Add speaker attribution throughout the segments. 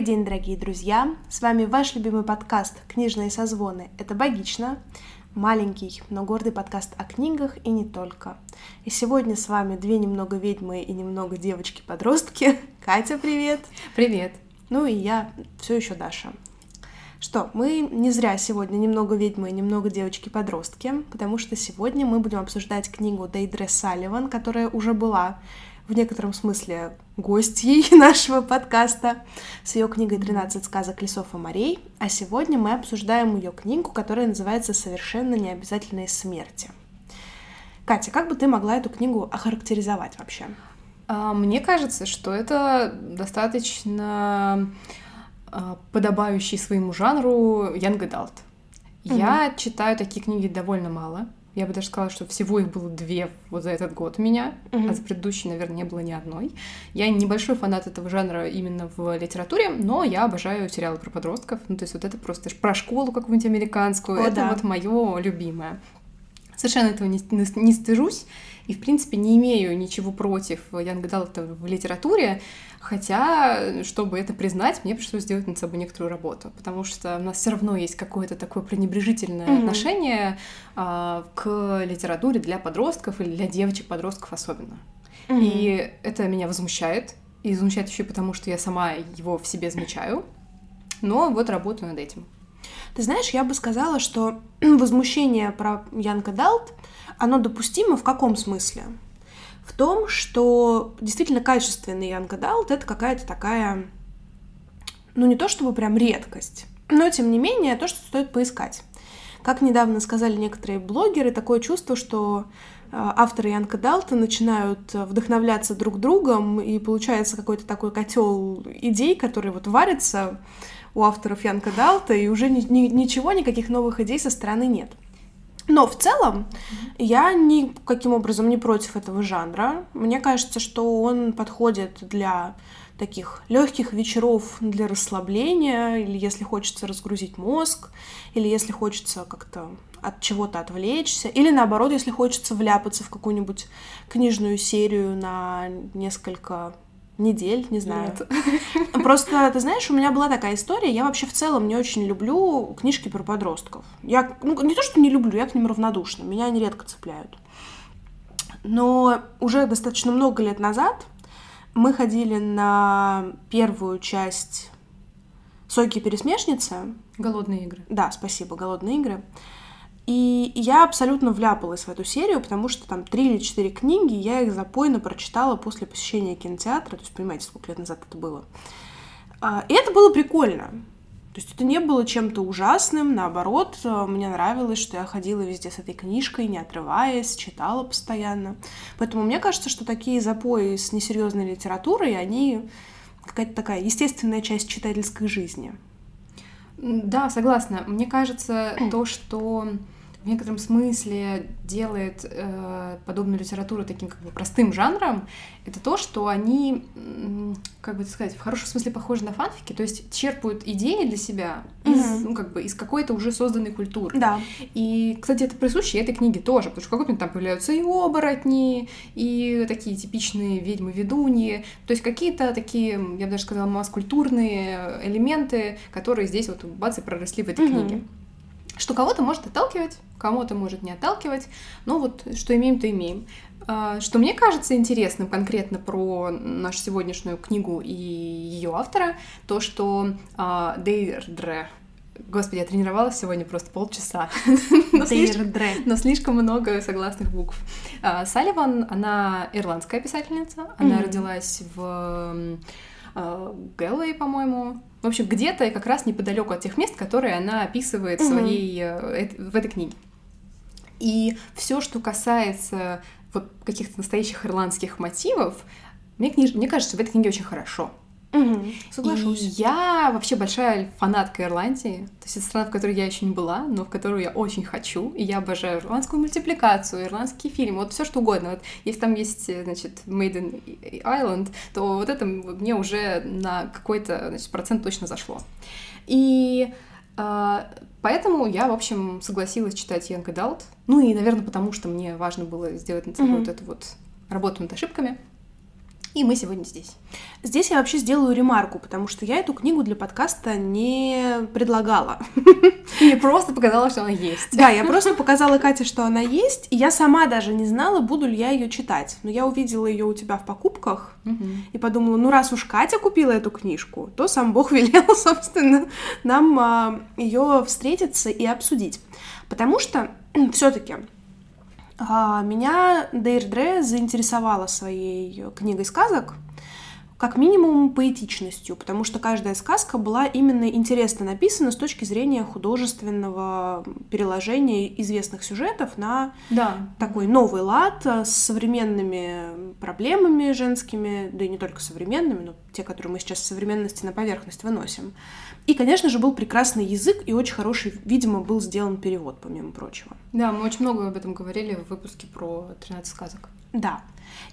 Speaker 1: Добрый день, дорогие друзья! С вами ваш любимый подкаст «Книжные созвоны». Это «Богично», маленький, но гордый подкаст о книгах и не только. И сегодня с вами две немного ведьмы и немного девочки-подростки. Катя, привет!
Speaker 2: Привет!
Speaker 1: Ну и я все еще Даша. Что, мы не зря сегодня немного ведьмы и немного девочки-подростки, потому что сегодня мы будем обсуждать книгу Дейдре Салливан, которая уже была в некотором смысле гостьей нашего подкаста с ее книгой «13 сказок лесов и морей», а сегодня мы обсуждаем ее книгу, которая называется «Совершенно необязательные смерти». Катя, как бы ты могла эту книгу охарактеризовать вообще?
Speaker 2: А, мне кажется, что это достаточно а, подобающий своему жанру Young Adult. Угу. Я читаю такие книги довольно мало. Я бы даже сказала, что всего их было две вот за этот год у меня, угу. а за предыдущий, наверное, не было ни одной. Я небольшой фанат этого жанра именно в литературе, но я обожаю сериалы про подростков. Ну, то есть вот это просто про школу какую-нибудь американскую. О, это да. вот мое любимое. Совершенно этого не, не стыжусь и, в принципе, не имею ничего против Янга Далта в литературе, хотя, чтобы это признать, мне пришлось сделать над собой некоторую работу, потому что у нас все равно есть какое-то такое пренебрежительное mm-hmm. отношение а, к литературе для подростков или для девочек-подростков особенно. Mm-hmm. И это меня возмущает, и возмущает еще потому, что я сама его в себе замечаю, но вот работаю над этим.
Speaker 1: Ты знаешь, я бы сказала, что возмущение про Янка Далт, оно допустимо в каком смысле? В том, что действительно качественный Янка Далт — это какая-то такая, ну не то чтобы прям редкость, но тем не менее то, что стоит поискать. Как недавно сказали некоторые блогеры, такое чувство, что э, авторы Янка Далта начинают вдохновляться друг другом, и получается какой-то такой котел идей, который вот варится у авторов Янка Далта, и уже ни, ни, ничего, никаких новых идей со стороны нет. Но в целом я никаким образом не против этого жанра. Мне кажется, что он подходит для таких легких вечеров для расслабления, или если хочется разгрузить мозг, или если хочется как-то от чего-то отвлечься, или наоборот, если хочется вляпаться в какую-нибудь книжную серию на несколько недель, не знаю. Нет. Просто, ты знаешь, у меня была такая история. Я вообще в целом не очень люблю книжки про подростков. Я, ну, не то, что не люблю, я к ним равнодушна. Меня они редко цепляют. Но уже достаточно много лет назад мы ходили на первую часть «Сойки пересмешницы».
Speaker 2: «Голодные игры».
Speaker 1: Да, спасибо, «Голодные игры». И я абсолютно вляпалась в эту серию, потому что там три или четыре книги, я их запойно прочитала после посещения кинотеатра, то есть понимаете, сколько лет назад это было. А, и это было прикольно. То есть это не было чем-то ужасным, наоборот, мне нравилось, что я ходила везде с этой книжкой, не отрываясь, читала постоянно. Поэтому мне кажется, что такие запои с несерьезной литературой, они какая-то такая естественная часть читательской жизни.
Speaker 2: Да, согласна. Мне кажется, то, что в некотором смысле делает э, подобную литературу таким как бы простым жанром, это то, что они, как бы сказать, в хорошем смысле похожи на фанфики, то есть черпают идеи для себя из, mm-hmm. ну, как бы, из какой-то уже созданной культуры.
Speaker 1: Да.
Speaker 2: И, кстати, это присуще этой книге тоже, потому что в какой-то там появляются и оборотни, и такие типичные ведьмы-ведуньи, то есть какие-то такие, я бы даже сказала, масс-культурные элементы, которые здесь вот бац и проросли в этой mm-hmm. книге что кого-то может отталкивать, кому-то может не отталкивать, но вот что имеем, то имеем. А, что мне кажется интересным конкретно про нашу сегодняшнюю книгу и ее автора, то, что а, Дейрдре, Господи, я тренировалась сегодня просто полчаса. но, слишком, но слишком много согласных букв. А, Салливан, она ирландская писательница. Она mm-hmm. родилась в Гэллоуэй, по-моему. В общем, где-то как раз неподалеку от тех мест, которые она описывает в, своей, э, в этой книге. И все, что касается вот каких-то настоящих ирландских мотивов, мне, книж... мне кажется, в этой книге очень хорошо.
Speaker 1: Угу, соглашусь.
Speaker 2: И я вообще большая фанатка Ирландии. То есть это страна, в которой я еще не была, но в которую я очень хочу. И я обожаю ирландскую мультипликацию, ирландские фильмы, вот все что угодно. Вот если там есть, значит, Made in Island, то вот это мне уже на какой-то значит, процент точно зашло. И э, поэтому я, в общем, согласилась читать Young Adult. Ну и, наверное, потому что мне важно было сделать над собой mm-hmm. вот эту вот работу над ошибками. И мы сегодня здесь.
Speaker 1: Здесь я вообще сделаю ремарку, потому что я эту книгу для подкаста не предлагала.
Speaker 2: И просто показала, что она есть.
Speaker 1: Да, я просто показала Кате, что она есть, и я сама даже не знала, буду ли я ее читать. Но я увидела ее у тебя в покупках и подумала, ну раз уж Катя купила эту книжку, то сам Бог велел, собственно, нам а, ее встретиться и обсудить. Потому что все-таки а, меня Дейрдре заинтересовала своей книгой сказок, как минимум поэтичностью, потому что каждая сказка была именно интересно написана с точки зрения художественного переложения известных сюжетов на
Speaker 2: Да.
Speaker 1: такой новый лад э, с современными проблемами женскими, да и не только современными, но те, которые мы сейчас в современности на поверхность выносим. И, конечно же, был прекрасный язык и очень хороший, видимо, был сделан перевод, помимо прочего.
Speaker 2: Да, мы очень много об этом говорили в выпуске про 13 сказок.
Speaker 1: Да.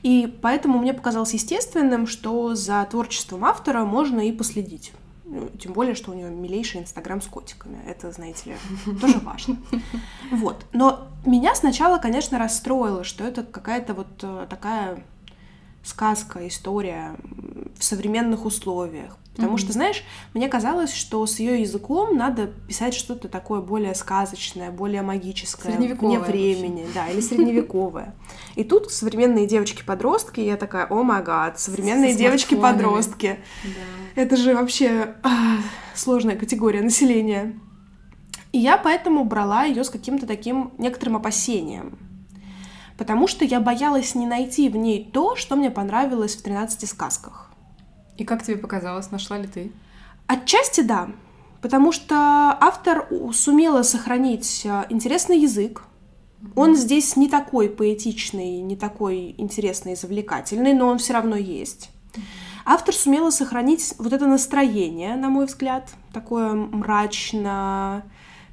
Speaker 1: И поэтому мне показалось естественным, что за творчеством автора можно и последить. Ну, Тем более, что у нее милейший инстаграм с котиками. Это, знаете ли, тоже важно. Вот. Но меня сначала, конечно, расстроило, что это какая-то вот э, такая сказка, история в современных условиях. Потому
Speaker 2: Мгм.
Speaker 1: что, знаешь, мне казалось, что с ее языком надо писать что-то такое более сказочное, более магическое, вне времени, да, или средневековое. И тут современные девочки-подростки, я такая, о май гад, современные
Speaker 2: Со
Speaker 1: девочки-подростки.
Speaker 2: Да.
Speaker 1: Это же вообще а, сложная категория населения. И я поэтому брала ее с каким-то таким некоторым опасением. Потому что я боялась не найти в ней то, что мне понравилось в «13 сказках».
Speaker 2: И как тебе показалось, нашла ли ты?
Speaker 1: Отчасти да, потому что автор сумела сохранить э, интересный язык. Он здесь не такой поэтичный, не такой интересный и завлекательный, но он все равно есть. Автор сумела сохранить вот это настроение, на мой взгляд, такое мрачно,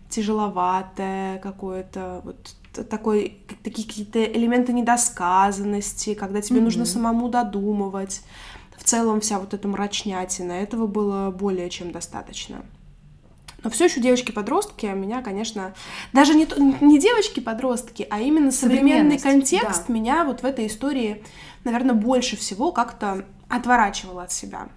Speaker 1: тяжеловатое какое-то, вот такой, такие какие-то элементы недосказанности, когда тебе нужно
Speaker 2: Мгм.
Speaker 1: самому додумывать. В целом вся вот эта мрачнятина, этого было более чем достаточно. Но все еще девочки-подростки меня, конечно, даже не, не девочки-подростки, а именно современный контекст
Speaker 2: да.
Speaker 1: меня вот в этой истории, наверное, больше всего как-то отворачивал от себя.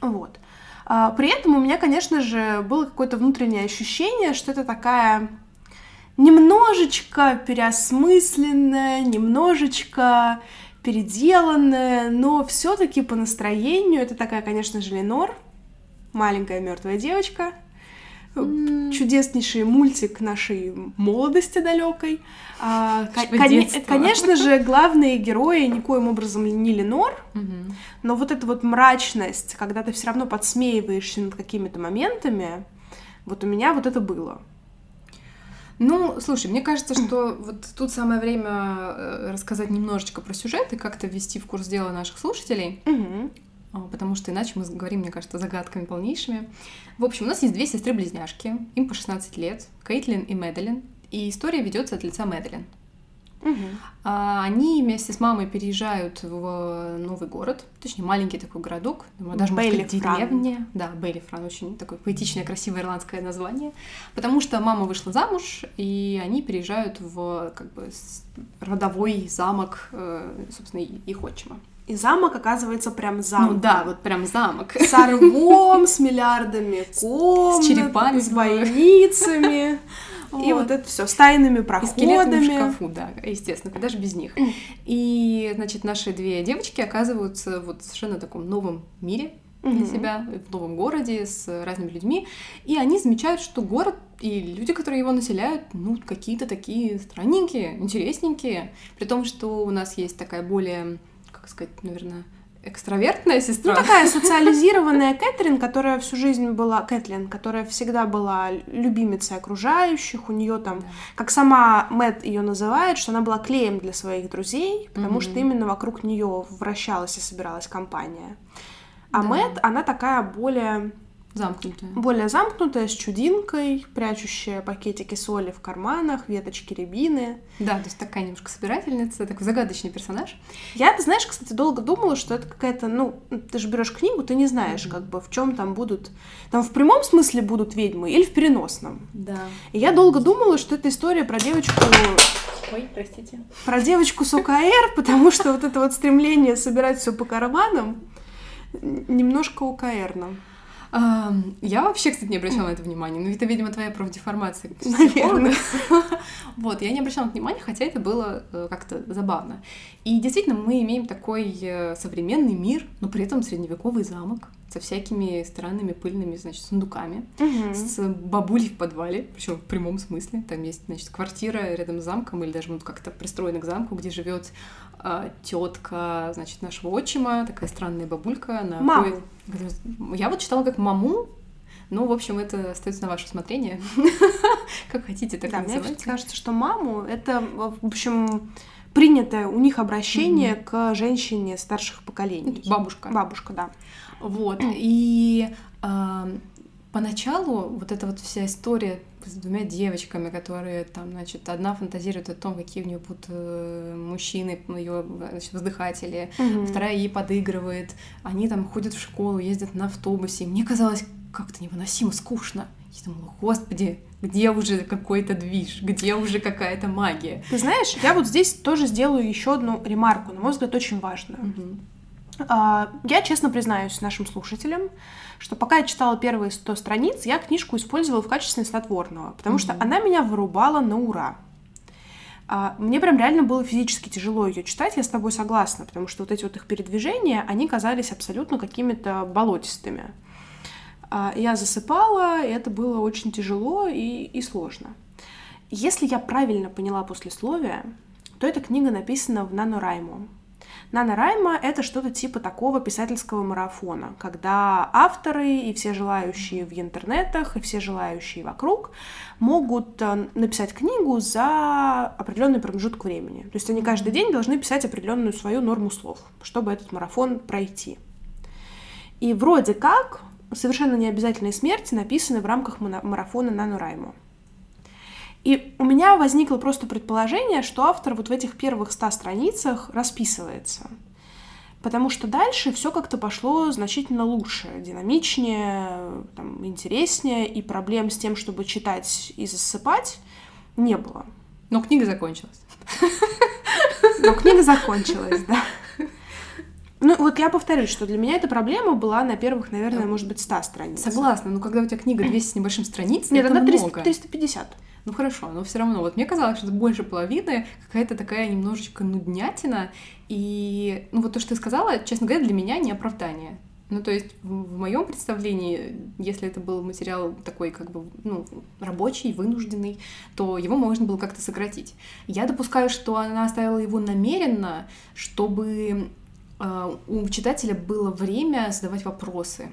Speaker 1: Вот. А, При этом у меня, конечно же, было какое-то внутреннее ощущение, что это такая немножечко переосмысленная, немножечко переделанная, но все-таки по настроению это такая, конечно же, Ленор, маленькая мертвая девочка, чудеснейший мультик нашей молодости далекой. А, ко-
Speaker 2: Нашего
Speaker 1: коне-
Speaker 2: детства.
Speaker 1: конечно же, главные герои никоим образом не Ленор,
Speaker 2: Мгм.
Speaker 1: но вот эта вот мрачность, когда ты все равно подсмеиваешься над какими-то моментами, вот у меня вот это было.
Speaker 2: Ну, слушай, мне кажется, что вот тут самое время э, рассказать немножечко про сюжет и как-то ввести в курс дела наших слушателей, а, потому что иначе мы говорим, мне кажется, загадками полнейшими. В общем, у нас есть две сестры-близняшки, им по 16 лет, Кейтлин и Мэдалин, и история ведется от лица Мэдалин. А Они вместе с мамой переезжают в новый город, точнее, маленький такой городок, даже можно сказать,
Speaker 1: Бейлифран.
Speaker 2: деревня. Да, Бейлифран, очень такое поэтичное, красивое ирландское название. Потому что мама вышла замуж, и они переезжают в как бы с- родовой замок, э, собственно, их отчима.
Speaker 1: И замок оказывается прям замок.
Speaker 2: Ну да, вот прям замок.
Speaker 1: С орвом, с миллиардами комнат,
Speaker 2: черепами
Speaker 1: с
Speaker 2: в-
Speaker 1: бойницами. И вот это все с тайными
Speaker 2: И скелетами в
Speaker 1: проходами.
Speaker 2: шкафу, да, естественно, куда же без них. И, значит, наши две девочки оказываются вот в совершенно таком новом мире для себя, в новом городе с разными людьми. И они замечают, что город и люди, которые его населяют, ну, какие-то такие странненькие, интересненькие. При том, что у нас есть такая более, как сказать, наверное, экстравертная
Speaker 1: Ну,
Speaker 2: сестра.
Speaker 1: такая социализированная Кэтрин, которая всю жизнь была... Кэтлин, которая всегда была любимицей окружающих. У нее там, как сама Мэт ее называет, что она была клеем для своих друзей, потому
Speaker 2: Мгм.
Speaker 1: что именно вокруг нее вращалась и собиралась компания. А
Speaker 2: Да.
Speaker 1: Мэт, она такая более
Speaker 2: Замкнутая.
Speaker 1: более замкнутая, с чудинкой, прячущая пакетики соли в карманах, веточки рябины.
Speaker 2: Да, то есть такая немножко собирательница, такой загадочный персонаж.
Speaker 1: Я, ты знаешь, кстати, долго думала, что это какая-то, ну, ты же берешь книгу, ты не знаешь, как бы в чем там будут, там в прямом смысле будут ведьмы или в переносном.
Speaker 2: Да.
Speaker 1: И я долго думала, что это история про девочку.
Speaker 2: Ой, простите.
Speaker 1: Про девочку с ОКР, потому что вот это вот стремление собирать все по карманам немножко ОКРно.
Speaker 2: Я вообще, кстати, не обращала на это внимания. Ну, это, видимо, твоя профдеформация Наверное. Вот, я не обращала внимания, хотя это было э, как-то забавно. И действительно, мы имеем такой э, современный мир, но при этом средневековый замок со всякими странными пыльными, значит, сундуками, угу. с бабулей в подвале, причем в прямом смысле. Там есть, значит, квартира рядом с замком, или даже вот как-то пристроена к замку, где живет а, тетка, значит, нашего отчима, такая странная бабулька. Она
Speaker 1: Маму.
Speaker 2: Я вот читала как маму, ну, в общем, это остается на ваше усмотрение. как хотите, так
Speaker 1: да, называйте. Мне кажется, что маму — это, в общем, принятое у них обращение mm-hmm. к женщине старших поколений.
Speaker 2: Бабушка.
Speaker 1: Бабушка, да.
Speaker 2: Вот. И э, поначалу вот эта вот вся история с двумя девочками, которые там, значит, одна фантазирует о том, какие у нее будут э, мужчины, ее значит, воздыхатели, mm-hmm. вторая ей подыгрывает, они там ходят в школу, ездят на автобусе. Мне казалось как-то невыносимо скучно. Я думала, господи, где уже какой-то движ, где уже какая-то магия.
Speaker 1: Ты знаешь, я вот здесь тоже сделаю еще одну ремарку, на мой взгляд, очень важную. Mm-hmm. Я честно признаюсь нашим слушателям, что пока я читала первые 100 страниц, я книжку использовала в качестве снотворного, потому mm-hmm. что она меня вырубала на ура. А, мне прям реально было физически тяжело ее читать, я с тобой согласна, потому что вот эти вот их передвижения, они казались абсолютно какими-то болотистыми. А, я засыпала, и это было очень тяжело и, и сложно. Если я правильно поняла послесловие, то эта книга написана в нанорайму. NaNoWriMo — это что-то типа такого писательского марафона, когда авторы и все желающие в интернетах, и все желающие вокруг могут э, написать книгу за определенный промежуток времени. То есть они каждый день должны писать определенную свою норму слов, чтобы этот марафон пройти. И вроде как совершенно необязательные смерти написаны в рамках марафона NaNoWriMo. И у меня возникло просто предположение, что автор вот в этих первых ста страницах расписывается. Потому что дальше все как-то пошло значительно лучше, динамичнее, там, интереснее, и проблем с тем, чтобы читать и засыпать, не было.
Speaker 2: Но книга закончилась.
Speaker 1: Но книга закончилась, да. Ну, вот я повторюсь, что для меня эта проблема была на первых, наверное, может быть, 100 страниц.
Speaker 2: Согласна, но когда у тебя книга 200 с небольшим страниц,
Speaker 1: Нет, это она 300, много. 350.
Speaker 2: Ну хорошо, но все равно, вот мне казалось, что это больше половины, какая-то такая немножечко нуднятина, и, ну вот то, что ты сказала, честно говоря, для меня не оправдание. Ну, то есть в, моем представлении, если это был материал такой, как бы, ну, рабочий, вынужденный, то его можно было как-то сократить. Я допускаю, что она оставила его намеренно, чтобы у читателя было время задавать вопросы.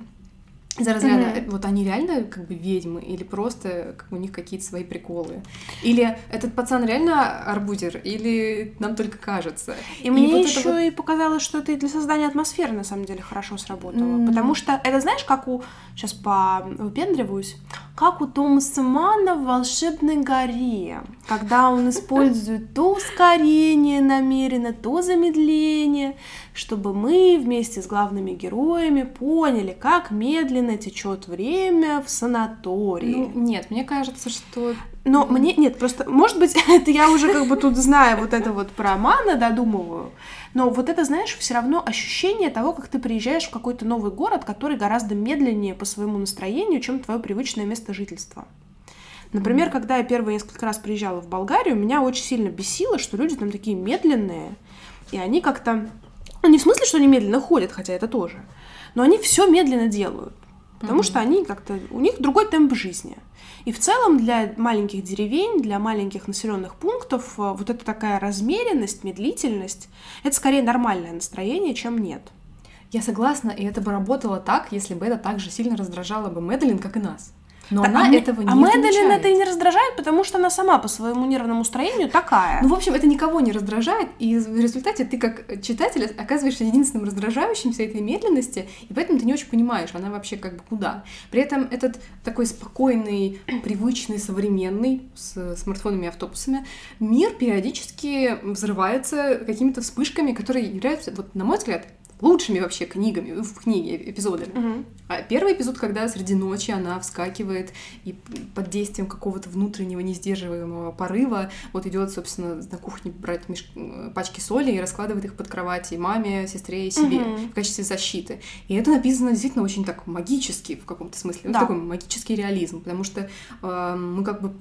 Speaker 2: За разряда, mm-hmm. вот они реально как бы ведьмы, или просто как, у них какие-то свои приколы? Или этот пацан реально арбузер, или нам только кажется?
Speaker 1: И, и мне вот еще вот... и показалось, что это и для создания атмосферы на самом деле хорошо сработало. Mm-hmm. Потому что это знаешь, как у. Сейчас по выпендриваюсь, как у Томаса Мана в волшебной горе, когда он использует то ускорение намеренно, то замедление чтобы мы вместе с главными героями поняли, как медленно течет время в санатории.
Speaker 2: Ну, нет, мне кажется, что...
Speaker 1: Но мне... Нет, просто, может быть, это я уже как бы тут знаю вот это вот про Мана, додумываю, но вот это, знаешь, все равно ощущение того, как ты приезжаешь в какой-то новый город, который гораздо медленнее по своему настроению, чем твое привычное место жительства. Например, когда я первые несколько раз приезжала в Болгарию, меня очень сильно бесило, что люди там такие медленные, и они как-то ну, не в смысле, что они медленно ходят, хотя это тоже. Но они все медленно делают. Потому mm-hmm. что они как-то. У них другой темп жизни. И в целом для маленьких деревень, для маленьких населенных пунктов э, вот эта такая размеренность, медлительность, это скорее нормальное настроение, чем нет.
Speaker 2: Я согласна, и это бы работало так, если бы это так же сильно раздражало бы Мэдалин, как и нас. Но так, она а этого не А
Speaker 1: Мэдалин это и не раздражает, потому что она сама по своему нервному строению такая.
Speaker 2: Ну, в общем, это никого не раздражает, и в результате ты как читатель оказываешься единственным раздражающимся этой медленности, и поэтому ты не очень понимаешь, она вообще как бы куда. При этом этот такой спокойный, привычный, современный, с смартфонами и автобусами, мир периодически взрывается какими-то вспышками, которые являются, вот на мой взгляд, лучшими вообще книгами, в книге, эпизодами.
Speaker 1: Мгм.
Speaker 2: А Первый эпизод, когда среди ночи она вскакивает и под действием какого-то внутреннего несдерживаемого порыва вот идет, собственно, на кухне брать меш- пачки соли и раскладывает их под кровати маме, сестре и себе
Speaker 1: Мгм.
Speaker 2: в качестве защиты. И это написано действительно очень так магически в каком-то смысле. Ну,
Speaker 1: Да.
Speaker 2: такой магический реализм, потому что э, мы как бы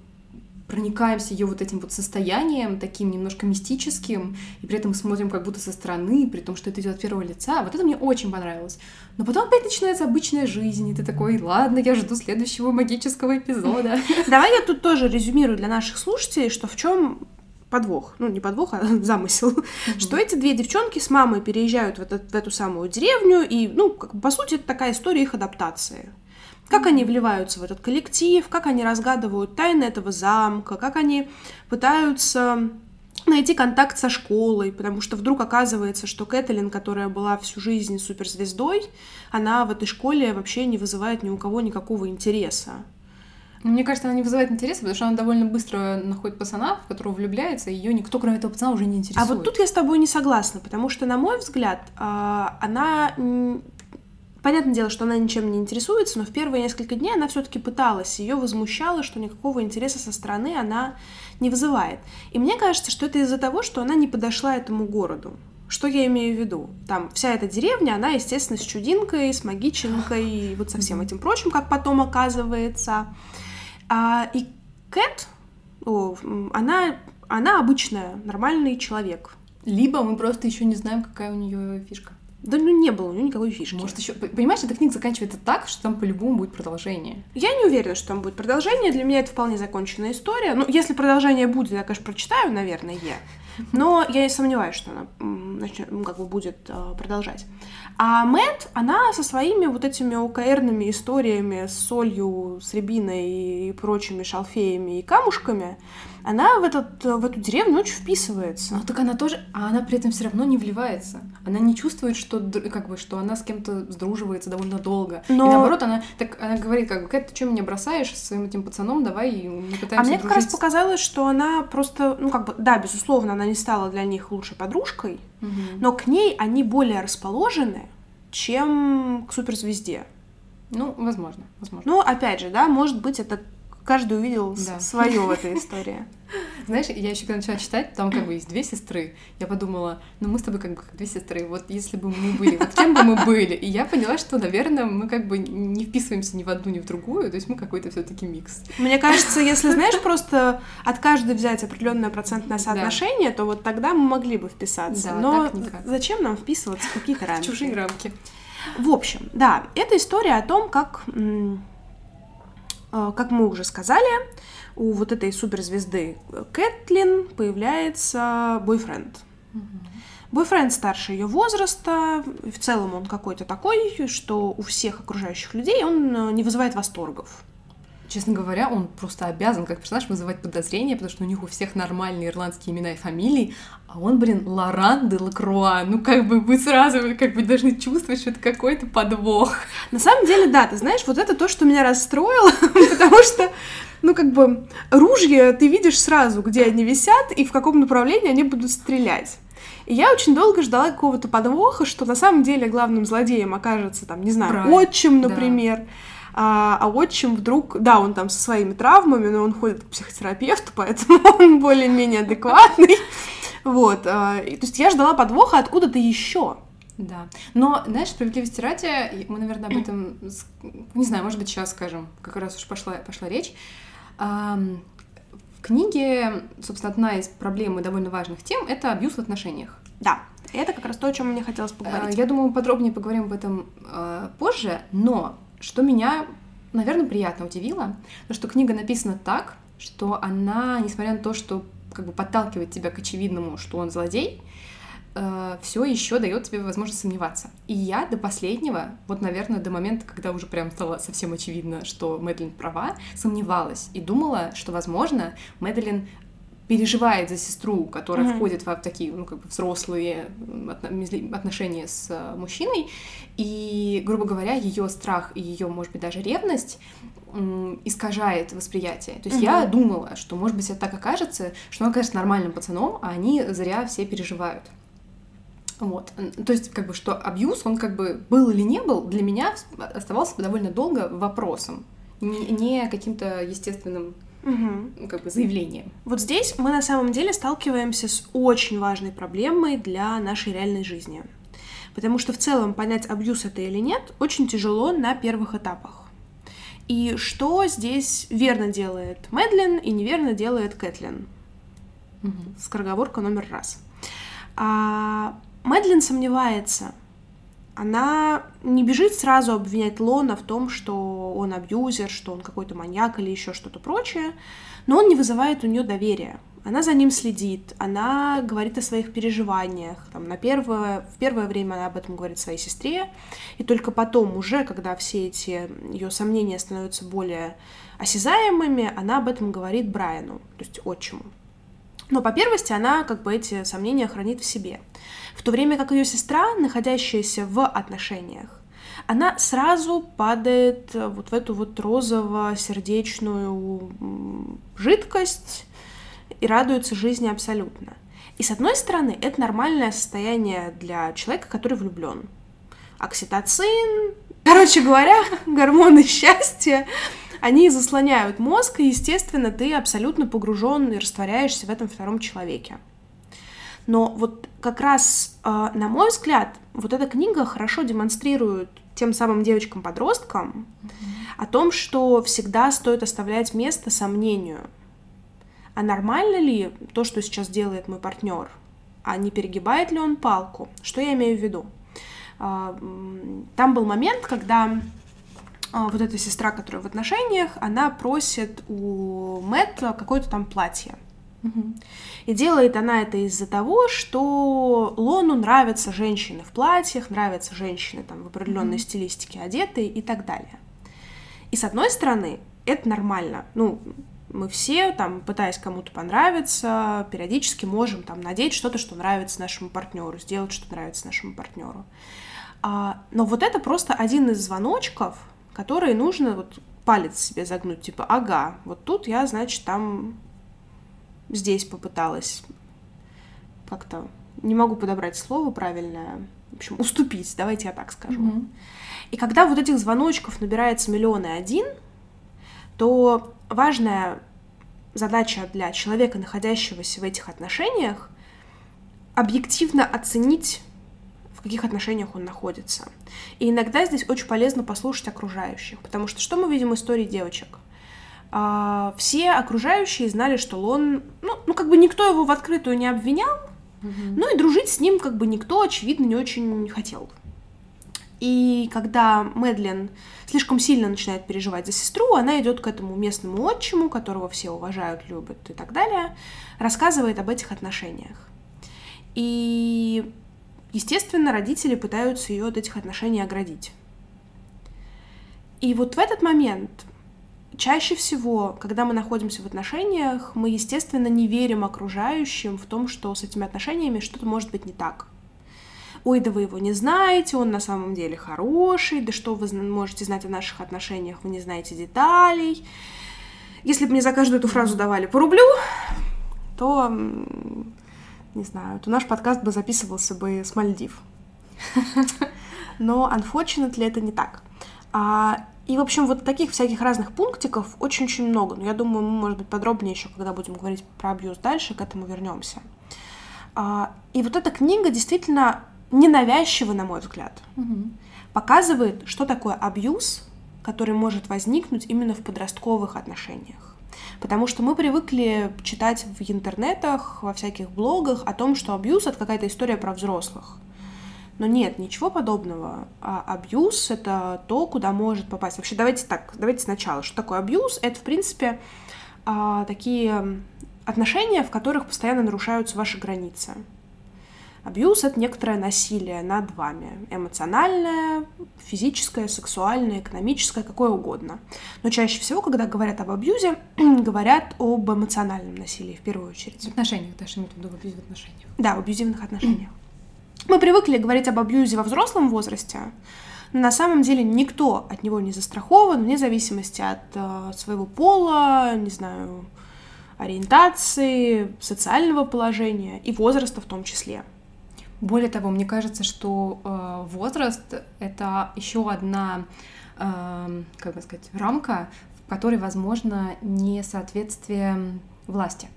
Speaker 2: проникаемся ее вот этим вот состоянием, таким немножко мистическим, и при этом смотрим как будто со стороны, при том, что это идет от первого лица. Вот это мне очень понравилось. Но потом опять начинается обычная жизнь, и ты такой, ладно, я жду следующего магического эпизода.
Speaker 1: Давай я тут тоже резюмирую для наших слушателей, что в чем подвох, ну не подвох, а замысел, что эти две девчонки с мамой переезжают в, этот- в эту самую деревню, и, ну, как по сути, это такая история их адаптации. Как они вливаются в этот коллектив, как они разгадывают тайны этого замка, как они пытаются найти контакт со школой, потому что вдруг оказывается, что Кэтлин, которая была всю жизнь суперзвездой, она в этой школе вообще не вызывает ни у кого никакого интереса.
Speaker 2: Ну, Мне кажется, она не вызывает интереса, потому что она довольно быстро находит пацана, в которого влюбляется, и ее никто, кроме этого пацана, уже не интересует.
Speaker 1: А вот тут я с тобой не согласна, потому что, на мой взгляд, а, она... Понятное дело, что она ничем не интересуется, но в первые несколько дней она все-таки пыталась. Ее возмущало, что никакого интереса со стороны она не вызывает. И мне кажется, что это из-за того, что она не подошла этому городу. Что я имею в виду? Там вся эта деревня, она, естественно, с чудинкой, с магиченкой и вот со всем этим прочим, как потом оказывается. А, и Кэт, о, она, она обычная, нормальный человек.
Speaker 2: Либо мы просто еще не знаем, какая у нее фишка.
Speaker 1: Да ну не было у нее никакой фишки.
Speaker 2: Может, еще. Понимаешь, эта книга заканчивается так, что там по-любому будет продолжение.
Speaker 1: Я не уверена, что там будет продолжение. Для меня это вполне законченная история. Ну, если продолжение будет, я, конечно, прочитаю, наверное. Но я и сомневаюсь, что она начнет, ну, как бы будет э, продолжать. А Мэтт, она со своими вот этими ОКРными историями с солью, с рябиной и прочими шалфеями и камушками, она в, этот, в эту деревню очень вписывается.
Speaker 2: Ну так она тоже, а она при этом все равно не вливается. Она не чувствует, что как бы что она с кем-то сдруживается довольно долго.
Speaker 1: Но-
Speaker 2: И наоборот, она так она говорит, как бы, Кэт, ты что меня бросаешь со своим этим пацаном, давай мы
Speaker 1: А
Speaker 2: пытаемся
Speaker 1: мне как раз
Speaker 2: дружить».
Speaker 1: показалось, что она просто, ну как бы, да, безусловно, она не стала для них лучшей подружкой,
Speaker 2: Мгм.
Speaker 1: но к ней они более расположены, чем к суперзвезде.
Speaker 2: Ну, возможно, возможно.
Speaker 1: Ну, опять же, да, может быть, это каждый увидел
Speaker 2: Да.
Speaker 1: свое в этой истории.
Speaker 2: Знаешь, я еще когда начала читать, там как бы есть две сестры. Я подумала, ну мы с тобой как бы как две сестры. Вот если бы мы были, вот кем бы мы были? И я поняла, что, наверное, мы как бы не вписываемся ни в одну, ни в другую. То есть мы какой-то все-таки микс.
Speaker 1: Мне кажется, если, знаешь, просто от каждой взять определенное процентное соотношение, то вот тогда мы могли бы вписаться.
Speaker 2: Да,
Speaker 1: Но зачем нам вписываться в какие-то рамки?
Speaker 2: Чужие рамки.
Speaker 1: В общем, да, это история о том, как, как мы уже сказали, у вот этой суперзвезды Кэтлин появляется бойфренд. Бойфренд старше ее возраста, в целом он какой-то такой, что у всех окружающих людей он э, не вызывает восторгов.
Speaker 2: Честно говоря, он просто обязан как персонаж вызывать подозрения, потому что у них у всех нормальные ирландские имена и фамилии, а он, блин, Лоран де Лакруа. Ну, как бы вы сразу как бы должны чувствовать, что это какой-то подвох.
Speaker 1: На самом деле, да, ты знаешь, вот это то, что меня расстроило, потому что, ну, как бы, ружья ты видишь сразу, где они висят и в каком направлении они будут стрелять. И я очень долго ждала какого-то подвоха, что на самом деле главным злодеем окажется, там, не знаю,
Speaker 2: Брайан,
Speaker 1: отчим,
Speaker 2: да.
Speaker 1: А, а отчим вдруг, да, он там со своими травмами, но он ходит к психотерапевту, поэтому он более-менее адекватный. Вот. а, то есть я ждала подвоха откуда-то еще.
Speaker 2: Да. Но, знаешь, справедливости ради, мы, наверное, об этом, не знаю, может быть, сейчас скажем, как раз уж пошла, пошла речь. В книге, собственно, одна из проблем и довольно важных тем — это абьюз в отношениях.
Speaker 1: Да. Это как раз то, о чем мне хотелось
Speaker 2: Э,
Speaker 1: поговорить.
Speaker 2: Я думаю, подробнее поговорим об этом э, позже, но что меня, наверное, приятно удивило, то, что книга написана так, что она, несмотря на то, что как бы подталкивает тебя к очевидному, что он злодей, все еще дает тебе возможность сомневаться. И я до последнего, вот, наверное, до момента, когда уже прям стало совсем очевидно, что Мэдлин права, сомневалась и думала, что, возможно, Мэдлин переживает за сестру, которая
Speaker 1: Мгм.
Speaker 2: входит в такие, ну, как бы взрослые отношения с э, мужчиной, и, грубо говоря, ее страх и ее, может быть, даже ревность искажает восприятие. То есть я
Speaker 1: Мгм.
Speaker 2: думала, что, может быть, это так окажется, что он окажется нормальным пацаном, а они зря все переживают. Вот. То есть, как бы, что абьюз, он как бы был или не был, для меня оставался довольно долго вопросом, не каким-то естественным угу. как бы заявлением.
Speaker 1: Вот здесь мы на самом деле сталкиваемся с очень важной проблемой для нашей реальной жизни. Потому что в целом понять, абьюз это или нет, очень тяжело на первых этапах. И что здесь верно делает Мэдлин и неверно делает Кэтлин? Угу. Скороговорка номер раз. А, Мэдлин сомневается. Она не бежит сразу обвинять Лона в том, что он абьюзер, что он какой-то маньяк или еще что-то прочее, но он не вызывает у нее доверия. Она за ним следит, она говорит о своих переживаниях. Там, на первое, в первое время она об этом говорит своей сестре, и только потом, уже когда все эти ее сомнения становятся более осязаемыми, она об этом говорит Брайану, то есть отчиму. Но по первости она как бы эти сомнения хранит в себе. В то время как ее сестра, находящаяся в отношениях, она сразу падает вот в эту вот розово-сердечную жидкость и радуется жизни абсолютно. И с одной стороны, это нормальное состояние для человека, который влюблен. Окситоцин, короче говоря, гормоны счастья, они заслоняют мозг, и, естественно, ты абсолютно погружен и растворяешься в этом втором человеке. Но вот как раз, а, на мой взгляд, вот эта книга хорошо демонстрирует тем самым девочкам-подросткам о том, что всегда стоит оставлять место сомнению. А нормально ли то, что сейчас делает мой партнер? А не перегибает ли он палку? Что я имею в виду? А, там был момент, когда а, вот эта сестра, которая в отношениях, она просит у Мэтта какое-то там платье. И делает она это из-за того, что Лону нравятся женщины в платьях, нравятся женщины там в определенной mm-hmm. стилистике одетые и так далее. И с одной стороны, это нормально. Ну, мы все, там, пытаясь кому-то понравиться, периодически можем там надеть что-то, что нравится нашему партнеру, сделать, что нравится нашему партнеру. А, но вот это просто один из звоночков, которые нужно вот палец себе загнуть, типа, ага, вот тут я, значит, там здесь попыталась как-то, не могу подобрать слово правильное, в общем, уступить, давайте я так скажу. Mm-hmm. И когда вот этих звоночков набирается миллион и один, то важная задача для человека, находящегося в этих отношениях, объективно оценить в каких отношениях он находится. И иногда здесь очень полезно послушать окружающих, потому что что мы видим в истории девочек? А, все окружающие знали, что Лон, ну, ну, как бы никто его в открытую не обвинял, угу. ну и дружить с ним как бы никто, очевидно, не очень хотел. И когда Мэдлин слишком сильно начинает переживать за сестру, она идет к этому местному отчиму, которого все уважают, любят и так далее, рассказывает об этих отношениях. И Естественно, родители пытаются ее от этих отношений оградить. И вот в этот момент чаще всего, когда мы находимся в отношениях, мы, естественно, не верим окружающим в том, что с этими отношениями что-то может быть не так. Ой, да вы его не знаете, он на самом деле хороший, да что вы можете знать о наших отношениях, вы не знаете деталей. Если бы мне за каждую эту фразу давали по рублю, то не знаю, то наш подкаст бы записывался бы с Мальдив. Но, unfortunately, это не так. А, и, в общем, вот таких всяких разных пунктиков очень-очень много. Но я думаю, мы, может быть, подробнее еще, когда будем говорить про абьюз дальше, к этому вернемся. А, и вот эта книга действительно ненавязчиво, на мой взгляд, угу. показывает, что такое абьюз, который может возникнуть именно в подростковых отношениях. Потому что мы привыкли читать в интернетах, во всяких блогах о том, что абьюз — это какая-то история про взрослых. Но нет, ничего подобного. А абьюз — это то, куда может попасть. Вообще, давайте так, давайте сначала. Что такое абьюз? Это, в принципе, а, такие отношения, в которых постоянно нарушаются ваши границы. Абьюз — это некоторое насилие над вами. Эмоциональное, физическое, сексуальное, экономическое, какое угодно. Но чаще всего, когда говорят об абьюзе, говорят об эмоциональном насилии в первую очередь.
Speaker 2: В отношениях, даже имеют в виду в абьюзивных отношениях.
Speaker 1: Да, в абьюзивных отношениях. Мы привыкли говорить об абьюзе во взрослом возрасте, но на самом деле никто от него не застрахован, вне зависимости от э, своего пола, не знаю, ориентации, социального положения и возраста в том числе.
Speaker 2: Более того, мне кажется, что э, возраст это еще одна, э, как бы сказать, рамка, в которой возможно несоответствие власти.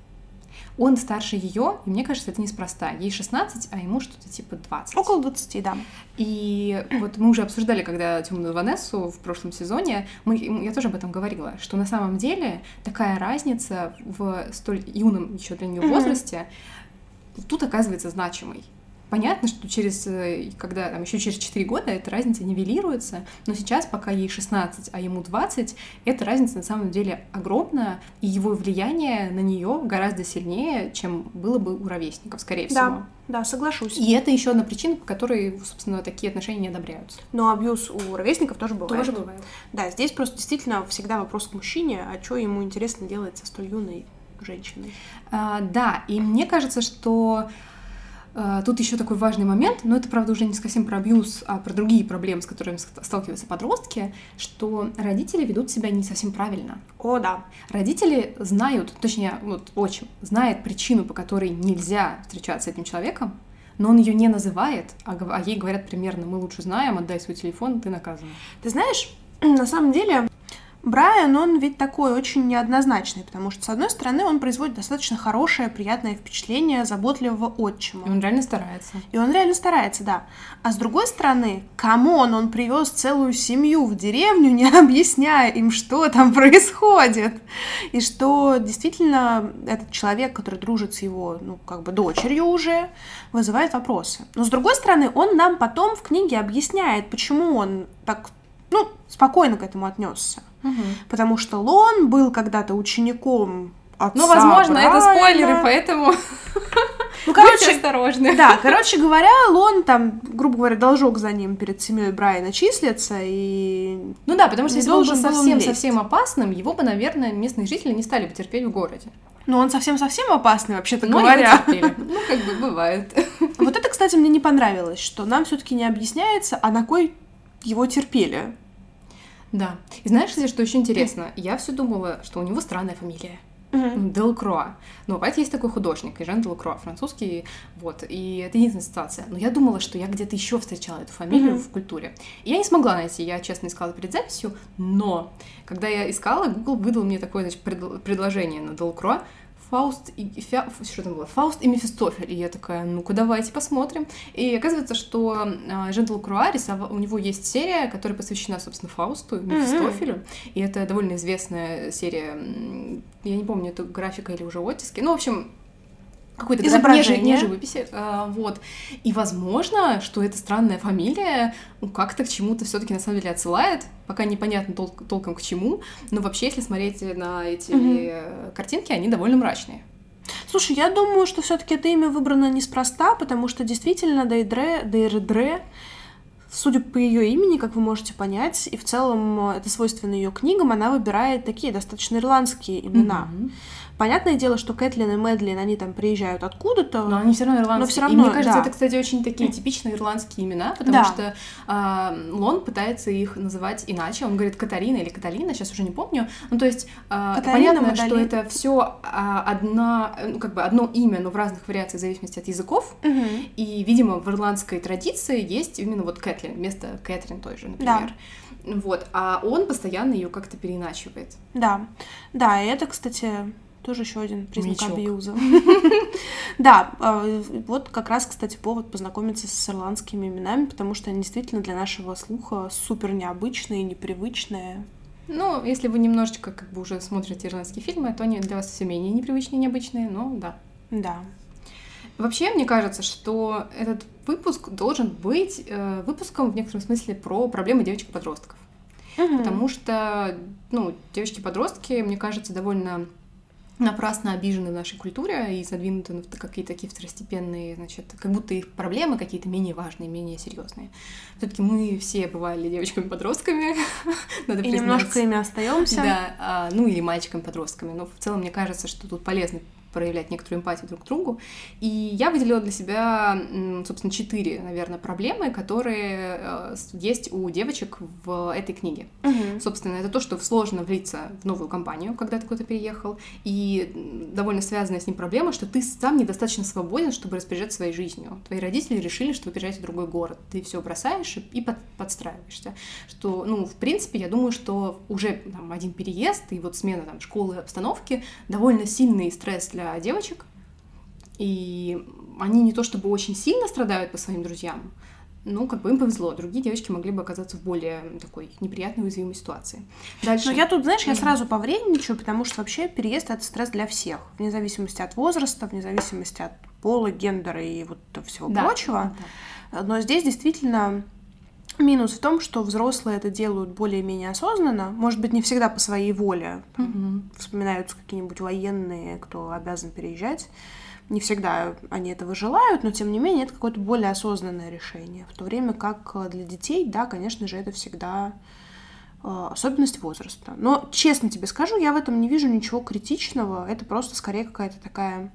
Speaker 2: Он старше ее, и мне кажется, это неспроста. Ей 16, а ему что-то типа 20.
Speaker 1: Около 20, да.
Speaker 2: И вот мы уже обсуждали, когда темную Ванессу в прошлом сезоне, мы, я тоже об этом говорила, что на самом деле такая разница в столь юном еще для нее возрасте mm-hmm. тут оказывается значимой. Понятно, что через, э, когда там еще через 4 года эта разница нивелируется, но сейчас, пока ей 16, а ему 20, эта разница на самом деле огромная, и его влияние на нее гораздо сильнее, чем было бы у ровесников, скорее
Speaker 1: да,
Speaker 2: всего.
Speaker 1: Да, соглашусь.
Speaker 2: И это еще одна причина, по которой, собственно, такие отношения не одобряются.
Speaker 1: Но абьюз у ровесников тоже бывает.
Speaker 2: Тоже бывает.
Speaker 1: Да, здесь просто действительно всегда вопрос к мужчине, а что ему интересно делать со столь юной женщиной.
Speaker 2: А, да, и мне кажется, что тут еще такой важный момент, но это, правда, уже не совсем про абьюз, а про другие проблемы, с которыми сталкиваются подростки, что родители ведут себя не совсем правильно.
Speaker 1: О, да.
Speaker 2: Родители знают, точнее, вот отчим, знает причину, по которой нельзя встречаться с этим человеком, но он ее не называет, а, а ей говорят примерно, мы лучше знаем, отдай свой телефон, ты наказан.
Speaker 1: Ты знаешь, на самом деле Брайан, он ведь такой очень неоднозначный, потому что, с одной стороны, он производит достаточно хорошее, приятное впечатление заботливого отчима.
Speaker 2: И он реально старается.
Speaker 1: И он реально старается, да. А с другой стороны, come on, он привез целую семью в деревню, не объясняя им, что там происходит. И что действительно этот человек, который дружит с его, ну, как бы дочерью уже, вызывает вопросы. Но с другой стороны, он нам потом в книге объясняет, почему он так, ну, спокойно к этому отнесся.
Speaker 2: Угу.
Speaker 1: Потому что Лон был когда-то учеником отца
Speaker 2: Ну, возможно,
Speaker 1: Брайана.
Speaker 2: это спойлеры, поэтому
Speaker 1: Ну, короче,
Speaker 2: будьте осторожны.
Speaker 1: да, короче говоря, Лон там, грубо говоря, должок за ним перед семьей Брайана числится, и...
Speaker 2: Ну да, потому что если бы он был
Speaker 1: должен
Speaker 2: совсем-совсем опасным, его бы, наверное, местные жители не стали бы терпеть в городе.
Speaker 1: Ну, он совсем-совсем опасный, вообще-то
Speaker 2: Но
Speaker 1: говоря.
Speaker 2: его терпели. Ну, как бы бывает.
Speaker 1: Вот это, кстати, мне не понравилось, что нам все таки не объясняется, а на кой его терпели.
Speaker 2: Да. И знаешь, кстати, что еще интересно? Я все думала, что у него странная фамилия. Делкроа. Ну, бывает, есть такой художник, и Жан Делкроа, французский, вот, и это единственная ситуация. Но я думала, что я где-то еще встречала эту фамилию
Speaker 1: Мгм.
Speaker 2: в культуре. И я не смогла найти, я честно искала перед записью, но когда я искала, Google выдал мне такое, значит, предл- предложение на Делкроа, Фауст и Фя- что там было? Фауст и Мефистофель. И я такая, ну-ка давайте посмотрим. И оказывается, что э, Жан рисовал, у него есть серия, которая посвящена, собственно, Фаусту и Мефистофелю. И это довольно известная серия. Я не помню, это графика или уже оттиски. Ну, в общем, какой-то граф-
Speaker 1: Изображение.
Speaker 2: не, не живописи. а, вот. И возможно, что эта странная фамилия ну, как-то к чему-то все-таки на самом деле отсылает. Пока непонятно тол- толком к чему. Но вообще, если смотреть на эти э, картинки, они довольно мрачные.
Speaker 1: Слушай, я думаю, что все таки это имя выбрано неспроста, потому что действительно Дейдре, Дейрдре, судя по ее имени, как вы можете понять, и в целом э, это свойственно ее книгам, она выбирает такие достаточно ирландские имена.
Speaker 2: Мгм.
Speaker 1: Понятное дело, что Кэтлин и Мэдлин, они там приезжают откуда-то.
Speaker 2: Но они все равно ирландские.
Speaker 1: Но всё
Speaker 2: И
Speaker 1: равно,
Speaker 2: мне кажется,
Speaker 1: да.
Speaker 2: это, кстати, очень такие типичные ирландские имена, потому
Speaker 1: Да.
Speaker 2: что а, Лон пытается их называть иначе. Он говорит Катарина или Каталина, сейчас уже не помню. Ну, то есть а,
Speaker 1: Катарина,
Speaker 2: понятно, что
Speaker 1: Мадалин.
Speaker 2: это все одна, ну, как бы одно имя, но в разных вариациях в зависимости от языков.
Speaker 1: Мгм.
Speaker 2: И, видимо, в ирландской традиции есть именно вот Кэтлин вместо Кэтрин той же, например. Вот, а он постоянно ее как-то переиначивает.
Speaker 1: Да, да, и это, кстати, тоже еще один признак
Speaker 2: Маячок.
Speaker 1: абьюза. Да, э, вот как раз, кстати, повод познакомиться с ирландскими именами, потому что они действительно для нашего слуха супер необычные, непривычные.
Speaker 2: Ну, если вы немножечко как бы уже смотрите ирландские фильмы, то они для вас все менее непривычные, необычные, но да.
Speaker 1: Да.
Speaker 2: Вообще, мне кажется, что этот выпуск должен быть э, выпуском в некотором смысле про проблемы девочек-подростков. Потому что, ну, девочки-подростки, мне кажется, довольно напрасно обижены в нашей культуре и задвинуты на какие-то такие второстепенные, значит, как будто их проблемы какие-то менее важные, менее серьезные. Все-таки мы все бывали девочками-подростками, надо
Speaker 1: И
Speaker 2: признать.
Speaker 1: немножко ими остаемся.
Speaker 2: Да, а, ну или мальчиками-подростками. Но в целом мне кажется, что тут полезно проявлять некоторую эмпатию друг к другу. И я выделила для себя, собственно, четыре, наверное, проблемы, которые э, есть у девочек в этой книге.
Speaker 1: Мгм.
Speaker 2: Собственно, это то, что сложно влиться в новую компанию, когда ты куда-то переехал, и довольно связанная с ним проблема, что ты сам недостаточно свободен, чтобы распоряжаться своей жизнью. Твои родители решили, что вы переезжаете в другой город. Ты все бросаешь и, под- подстраиваешься. Что, ну, в принципе, я думаю, что уже там, один переезд и вот смена там, школы обстановки довольно сильный стресс для девочек. И они не то чтобы очень сильно страдают по своим друзьям, ну, как бы им повезло. Другие девочки могли бы оказаться в более такой неприятной, уязвимой ситуации. Дальше.
Speaker 1: Но я тут, знаешь, я сразу повредничаю, потому что вообще переезд — это стресс для всех, вне зависимости от возраста, вне зависимости от пола, гендера и вот всего
Speaker 2: Да,
Speaker 1: прочего.
Speaker 2: да.
Speaker 1: Но здесь действительно минус в том, что взрослые это делают более-менее осознанно, может быть, не всегда по своей воле.
Speaker 2: Мгм.
Speaker 1: Вспоминаются какие-нибудь военные, кто обязан переезжать. Не всегда они этого желают, но тем не менее это какое-то более осознанное решение. В то время как э, для детей, да, конечно же, это всегда э, особенность возраста. Но, честно тебе скажу, я в этом не вижу ничего критичного. Это просто скорее какая-то такая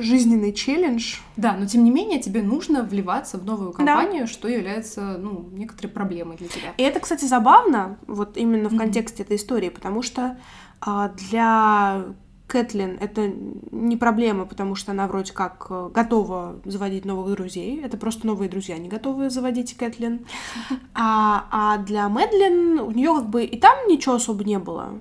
Speaker 1: жизненный челлендж.
Speaker 2: Да, но тем не менее тебе нужно вливаться в новую компанию, что является, ну, некоторой проблемой для тебя.
Speaker 1: И это, кстати, забавно, вот именно в
Speaker 2: Мгм.
Speaker 1: контексте этой истории, потому что а, для Кэтлин это не проблема, потому что она вроде как э, готова заводить новых друзей. Это просто новые друзья не готовы заводить Кэтлин. А, а для Мэдлин у нее как бы и там ничего особо не было.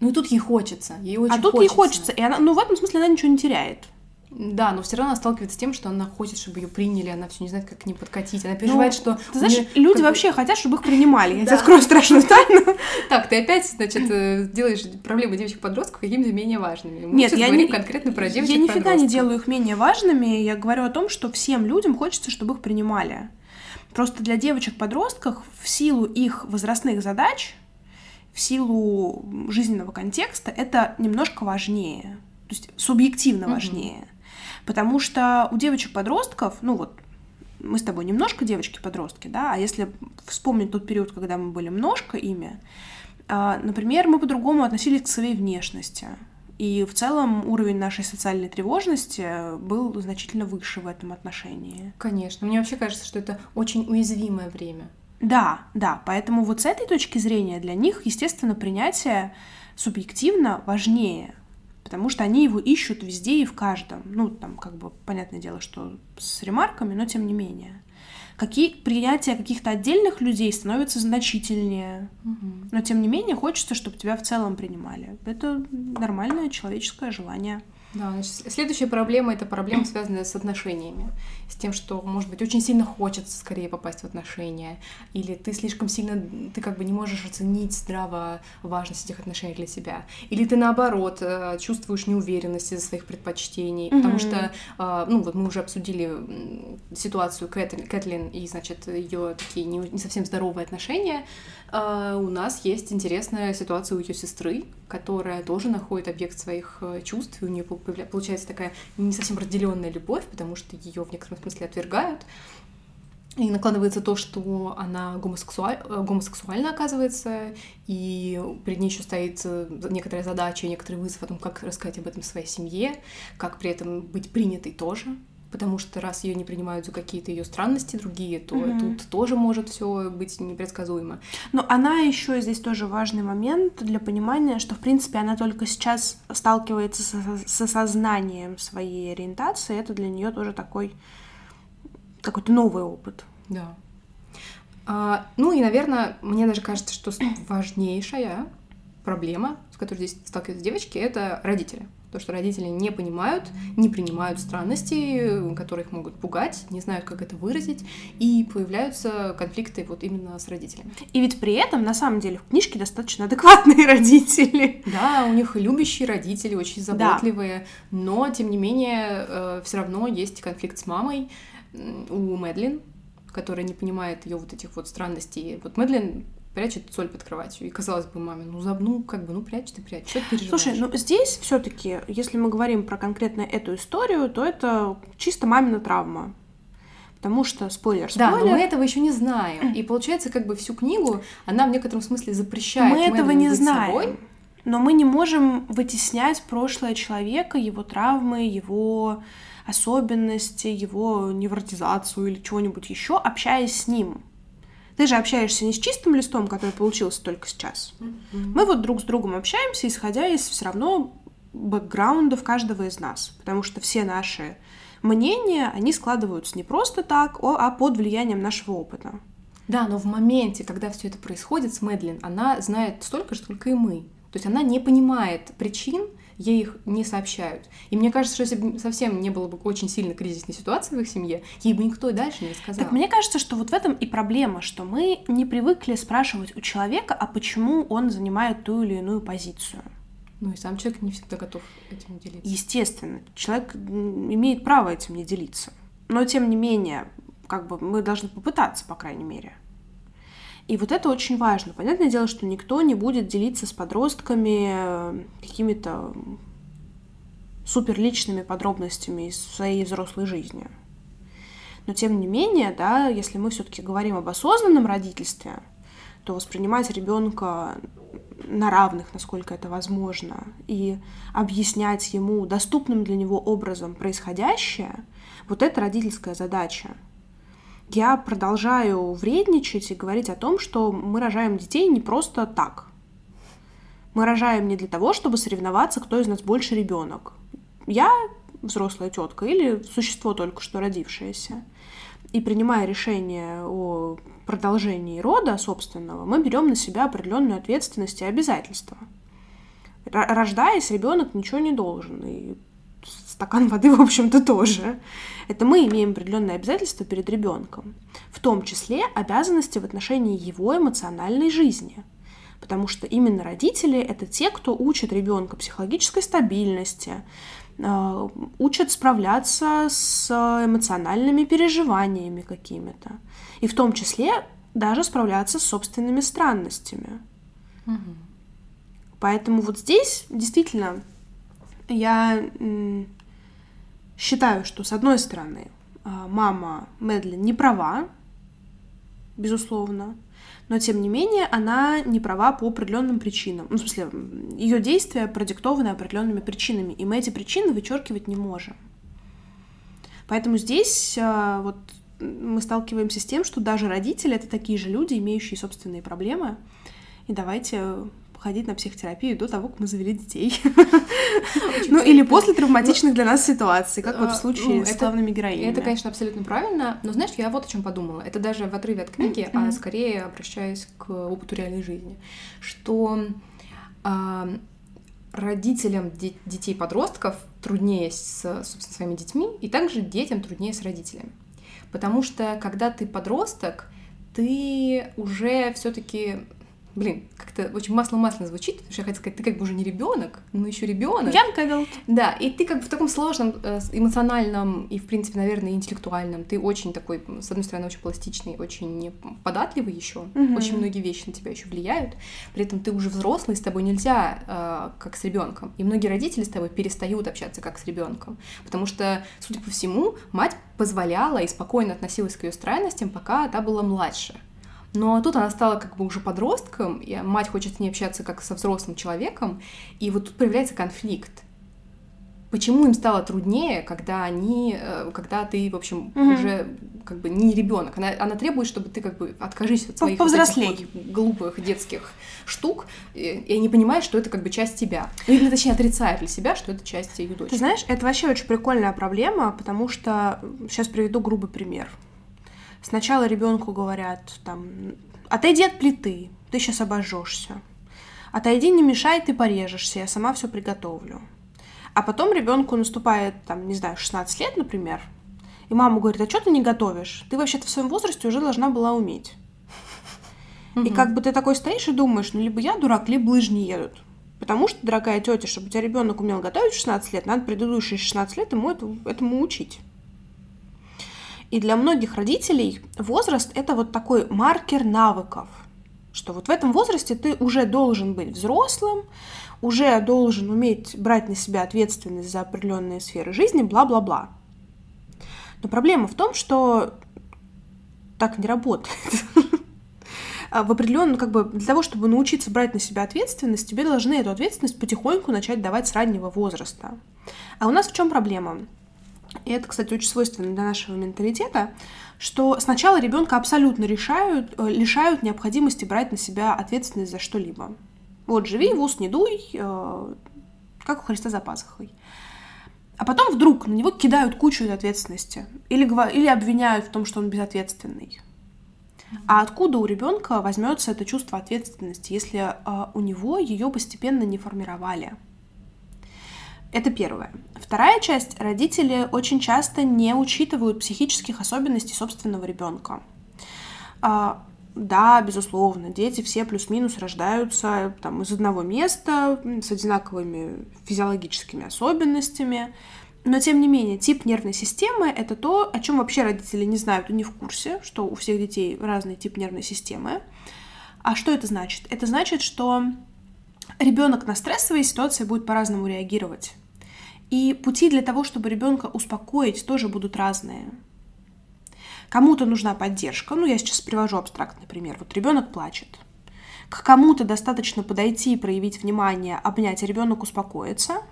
Speaker 2: Ну и тут ей хочется, ей очень
Speaker 1: а тут ей хочется. И она, ну, в этом смысле она ничего не теряет.
Speaker 2: Да, но все равно она сталкивается с тем, что она хочет, чтобы ее приняли, она все не знает, как к ним подкатить. Она переживает, что...
Speaker 1: Ну, Ты
Speaker 2: у
Speaker 1: знаешь,
Speaker 2: неё
Speaker 1: люди
Speaker 2: как
Speaker 1: вообще хотят, чтобы их принимали. Я тебе открою страшную тайну.
Speaker 2: Так, ты опять, значит, э, делаешь проблемы девочек-подростков какими-то менее важными. Мы
Speaker 1: Нет, я не-
Speaker 2: конкретно про
Speaker 1: Я
Speaker 2: девочек-подростков.
Speaker 1: нифига не делаю их менее важными. Я говорю о том, что всем людям хочется, чтобы их принимали. Просто для девочек-подростков в силу их возрастных задач, в силу жизненного контекста, это немножко важнее. То есть субъективно
Speaker 2: Мгм.
Speaker 1: важнее. Потому что у девочек-подростков, ну вот, мы с тобой немножко девочки-подростки, да, а если вспомнить тот период, когда мы были немножко ими, а, например, мы по-другому относились к своей внешности. И в целом уровень нашей социальной тревожности был значительно выше в этом отношении.
Speaker 2: Конечно. Мне вообще кажется, что это очень уязвимое время.
Speaker 1: Да, да, поэтому вот с этой точки зрения для них, естественно, принятие субъективно важнее, потому что они его ищут везде и в каждом. Ну, там, как бы, понятное дело, что с ремарками, но тем не менее. Какие принятие каких-то отдельных людей становится значительнее, но тем не менее хочется, чтобы тебя в целом принимали. Это нормальное человеческое желание.
Speaker 2: Да, значит, следующая проблема это проблема, связанная с отношениями. С тем, что, может быть, очень сильно хочется скорее попасть в отношения, или ты слишком сильно, ты как бы не можешь оценить здраво важность этих отношений для себя. Или ты наоборот э, чувствуешь неуверенность из-за своих предпочтений, потому
Speaker 1: Мгм.
Speaker 2: что, э, ну вот мы уже обсудили ситуацию Кэт- Кэтлин и, значит, ее такие не, не совсем здоровые отношения. А, у нас есть интересная ситуация у ее сестры, которая тоже находит объект своих э, чувств, и у нее получается такая не совсем разделенная любовь, потому что ее в некотором смысле отвергают. И накладывается то, что она гомосексуаль... э, гомосексуальна, оказывается, и перед ней еще стоит э, некоторая задача, некоторый вызов о том, как рассказать об этом своей семье, как при этом быть принятой тоже. Потому что раз ее не принимают за какие-то ее странности другие, то
Speaker 1: Мгм.
Speaker 2: тут тоже может все быть непредсказуемо.
Speaker 1: Но она еще здесь тоже важный момент для понимания, что, в принципе, она только сейчас сталкивается с, с осознанием своей ориентации. Это для нее тоже такой какой-то новый опыт.
Speaker 2: Да. А, ну и, наверное, мне даже кажется, что важнейшая проблема, которой здесь сталкиваются девочки, это родители. То, что родители не понимают, не принимают странности, которые их могут пугать, не знают, как это выразить, и появляются конфликты вот именно с родителями.
Speaker 1: И ведь при этом, на самом деле, в книжке достаточно адекватные родители.
Speaker 2: Да, у них любящие родители, очень
Speaker 1: Да.
Speaker 2: заботливые, но, тем не менее, все равно есть конфликт с мамой у Мэдлин, которая не понимает ее вот этих вот странностей. Вот Мэдлин прячет соль под кроватью. И казалось бы, маме, ну, заб- ну как бы, ну, прячь ты, прячь. Что ты переживаешь?
Speaker 1: Слушай, ну здесь все-таки, если мы говорим про конкретно эту историю, то это чисто мамина травма. Потому что, спойлер,
Speaker 2: Да, но
Speaker 1: спойлер,
Speaker 2: мы этого еще не знаем. И получается, как бы всю книгу она в некотором смысле запрещает
Speaker 1: мы этого не знаем.
Speaker 2: собой.
Speaker 1: Но мы не можем вытеснять прошлое человека, его травмы, его особенности, его невротизацию или чего-нибудь еще, общаясь с ним. Ты же общаешься не с чистым листом, который получился только сейчас. Mm-hmm. Мы вот друг с другом общаемся, исходя из все равно бэкграундов каждого из нас, потому что все наши мнения, они складываются не просто так, а под влиянием нашего опыта.
Speaker 2: Да, но в моменте, когда все это происходит с Мэдлин, она знает столько же, сколько и мы. То есть она не понимает причин, ей их не сообщают. И мне кажется, что если бы совсем не было бы очень сильно кризисной ситуации в их семье, ей бы никто и дальше не рассказал.
Speaker 1: Так мне кажется, что вот в этом и проблема, что мы не привыкли спрашивать у человека, а почему он занимает ту или иную позицию.
Speaker 2: Ну и сам человек не всегда готов этим делиться.
Speaker 1: Естественно, человек имеет право этим не делиться. Но тем не менее, как бы мы должны попытаться, по крайней мере. И вот это очень важно. Понятное дело, что никто не будет делиться с подростками э, какими-то суперличными подробностями из своей взрослой жизни. Но тем не менее, да, если мы все-таки говорим об осознанном родительстве, то воспринимать ребенка на равных, насколько это возможно, и объяснять ему доступным для него образом происходящее, вот это родительская задача я продолжаю вредничать и говорить о том, что мы рожаем детей не просто так. Мы рожаем не для того, чтобы соревноваться, кто из нас больше ребенок. Я взрослая тетка или существо только что родившееся. И принимая решение о продолжении рода собственного, мы берем на себя определенную ответственность и обязательства. Рождаясь, ребенок ничего не должен. И стакан воды, в общем-то, тоже. Это мы имеем определенные обязательства перед ребенком, в том числе обязанности в отношении его эмоциональной жизни. Потому что именно родители это те, кто учат ребенка психологической стабильности, э, учат справляться с эмоциональными переживаниями какими-то. И в том числе даже справляться с собственными странностями. Угу. Поэтому вот здесь действительно я считаю, что, с одной стороны, а, мама Мэдлин не права, безусловно, но тем не менее она не права по определенным причинам. Ну, в смысле, ее действия продиктованы определенными причинами, и мы эти причины вычеркивать не можем. Поэтому здесь а, вот мы сталкиваемся с тем, что даже родители это такие же люди, имеющие собственные проблемы. И давайте ходить на психотерапию до того, как мы завели детей. Ну, или после травматичных для нас ситуаций, как вот в а, случае ну, с главными героинями.
Speaker 2: Это, конечно, абсолютно правильно, но знаешь, я вот о чем подумала. Это даже в отрыве от книги, а скорее обращаясь к опыту реальной жизни, что а, родителям детей-подростков труднее с, собственно, своими детьми, и также детям труднее с родителями. Потому что когда ты подросток, ты уже все-таки блин, как-то очень масло-масло звучит, потому что я хотела сказать, ты как бы уже не ребенок, но еще ребенок.
Speaker 1: Янка Велт.
Speaker 2: Да, и ты как бы в таком сложном, э, эмоциональном и, в принципе, наверное, интеллектуальном. Ты очень такой, с одной стороны, очень пластичный, очень податливый еще. Угу. Очень многие вещи на тебя еще влияют. При этом ты уже взрослый, с тобой нельзя э, как с ребенком. И многие родители с тобой перестают общаться как с ребенком. Потому что, судя по всему, мать позволяла и спокойно относилась к ее странностям, пока та была младше. Но тут она стала как бы уже подростком, и мать хочет с ней общаться как со взрослым человеком, и вот тут появляется конфликт. Почему им стало труднее, когда они, э, когда ты, в общем, угу. уже как бы не ребенок, она, она требует, чтобы ты как бы откажись от своих вот вот глупых детских штук, и, и не понимаешь, что это как бы часть тебя, или точнее отрицает для себя, что это часть ее дочери.
Speaker 1: Ты знаешь, это вообще очень прикольная проблема, потому что сейчас приведу грубый пример. Сначала ребенку говорят, там, отойди от плиты, ты сейчас обожжешься. Отойди, не мешай, ты порежешься, я сама все приготовлю. А потом ребенку наступает, там, не знаю, 16 лет, например, и мама говорит, а что ты не готовишь? Ты вообще-то в своем возрасте уже должна была уметь. Угу. И как бы ты такой стоишь и думаешь, ну либо я дурак, либо лыжи не едут. Потому что, дорогая тетя, чтобы у тебя ребенок умел готовить в 16 лет, надо предыдущие 16 лет ему это, этому учить. И для многих родителей возраст — это вот такой маркер навыков, что вот в этом возрасте ты уже должен быть взрослым, уже должен уметь брать на себя ответственность за определенные сферы жизни, бла-бла-бла. Но проблема в том, что так не работает. а, в определенном, как бы, для того, чтобы научиться брать на себя ответственность, тебе должны эту ответственность потихоньку начать давать с раннего возраста. А у нас в чем проблема? И это, кстати, очень свойственно для нашего менталитета, что сначала ребенка абсолютно решают, э, лишают необходимости брать на себя ответственность за что-либо. Вот, живи, в ус не дуй, э, как у Христа за пазухой. А потом вдруг на него кидают кучу ответственности. Или, или обвиняют в том, что он безответственный. А откуда у ребенка возьмется это чувство ответственности, если э, у него ее постепенно не формировали? Это первое. Вторая часть. Родители очень часто не учитывают психических особенностей собственного ребенка. А, да, безусловно, дети все плюс-минус рождаются там, из одного места, с одинаковыми физиологическими особенностями. Но, тем не менее, тип нервной системы — это то, о чем вообще родители не знают и не в курсе, что у всех детей разный тип нервной системы. А что это значит? Это значит, что ребенок на стрессовые ситуации будет по-разному реагировать. И пути для того, чтобы ребенка успокоить, тоже будут разные. Кому-то нужна поддержка, ну я сейчас привожу абстрактный пример. Вот ребенок плачет. К кому-то достаточно подойти, проявить внимание, обнять, и ребенок успокоится.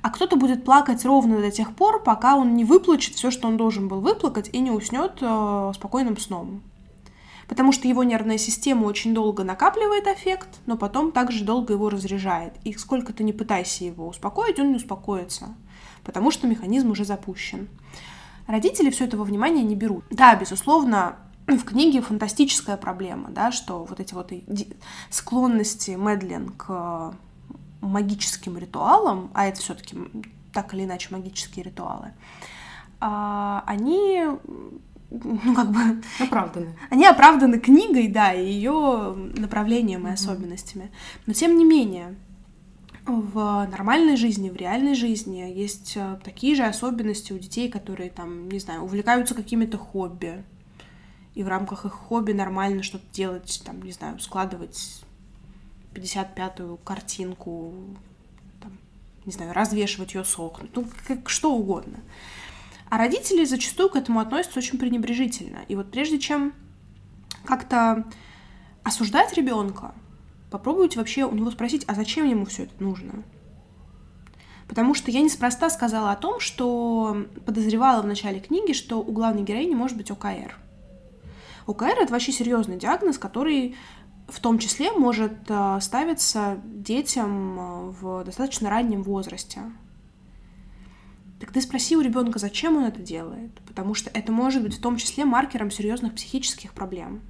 Speaker 1: А кто-то будет плакать ровно до тех пор, пока он не выплачет все, что он должен был выплакать, и не уснет э, спокойным сном. Потому что его нервная система очень долго накапливает эффект, но потом также долго его разряжает. И сколько ты не пытайся его успокоить, он не успокоится, потому что механизм уже запущен. Родители все этого внимания не берут. Да, безусловно, в книге фантастическая проблема, да, что вот эти вот склонности Мэдлин к магическим ритуалам, а это все-таки так или иначе магические ритуалы, а, они ну, как бы...
Speaker 2: Оправданы.
Speaker 1: Они оправданы книгой, да, и ее направлением и mm-hmm. особенностями. Но тем не менее, в нормальной жизни, в реальной жизни есть э, такие же особенности у детей, которые там, не знаю, увлекаются какими-то хобби. И в рамках их хобби нормально что-то делать, там, не знаю, складывать 55-ю картинку, там, не знаю, развешивать ее сохнуть, ну, как что угодно. А родители зачастую к этому относятся очень пренебрежительно. И вот прежде чем как-то осуждать ребенка, попробуйте вообще у него спросить, а зачем ему все это нужно? Потому что я неспроста сказала о том, что подозревала в начале книги, что у главной героини может быть ОКР. ОКР это вообще серьезный диагноз, который в том числе может э, ставиться детям э, в достаточно раннем возрасте. Так ты спроси у ребенка, зачем он это делает, потому что это может быть в том числе маркером серьезных психических проблем.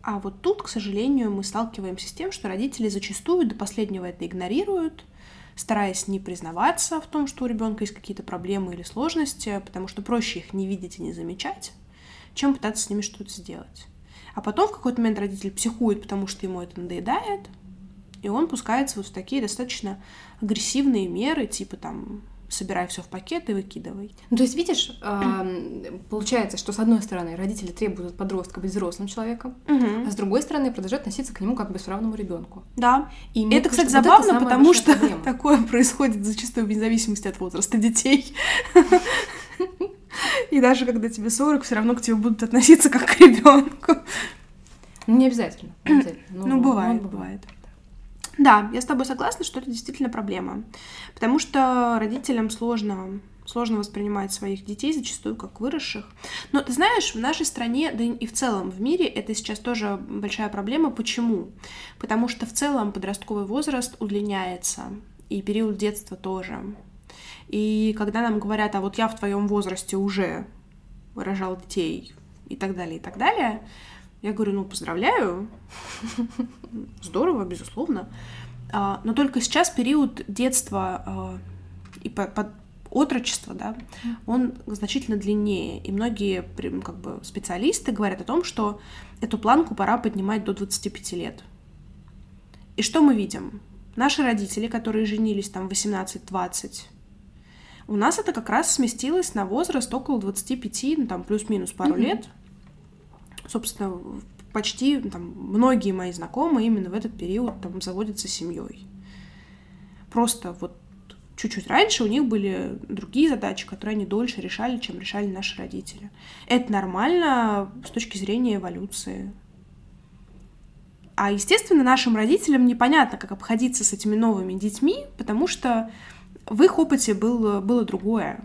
Speaker 1: А вот тут, к сожалению, мы сталкиваемся с тем, что родители зачастую до последнего это игнорируют, стараясь не признаваться в том, что у ребенка есть какие-то проблемы или сложности, потому что проще их не видеть и не замечать, чем пытаться с ними что-то сделать. А потом в какой-то момент родитель психует, потому что ему это надоедает, и он пускается вот в такие достаточно агрессивные меры, типа там собирай все в пакет и выкидывай.
Speaker 2: Ну, то есть, видишь, получается, что с одной стороны родители требуют от подростка быть взрослым человеком, угу. а с другой стороны продолжают относиться к нему как к бесправному ребенку.
Speaker 1: Да. И это, кстати, вот забавно, это потому что проблема. такое происходит зачастую вне зависимости от возраста детей. И даже когда тебе 40, все равно к тебе будут относиться как к ребенку.
Speaker 2: Ну, не обязательно. Не обязательно.
Speaker 1: Ну, ну, бывает, бывает. Да, я с тобой согласна, что это действительно проблема. Потому что родителям сложно сложно воспринимать своих детей зачастую как выросших. Но ты знаешь, в нашей стране, да и в целом в мире, это сейчас тоже большая проблема. Почему? Потому что в целом подростковый возраст удлиняется, и период детства тоже. И когда нам говорят, а вот я в твоем возрасте уже выражал детей и так далее, и так далее, я говорю, ну, поздравляю, здорово, безусловно. А, но только сейчас период детства а, и под отрочества, да, он значительно длиннее. И многие как бы, специалисты говорят о том, что эту планку пора поднимать до 25 лет. И что мы видим? Наши родители, которые женились там 18-20, у нас это как раз сместилось на возраст около 25, ну там плюс-минус пару mm-hmm. лет собственно, почти там, многие мои знакомые именно в этот период там заводятся семьей. Просто вот чуть-чуть раньше у них были другие задачи, которые они дольше решали, чем решали наши родители. Это нормально с точки зрения эволюции. А, естественно, нашим родителям непонятно, как обходиться с этими новыми детьми, потому что в их опыте было, было другое.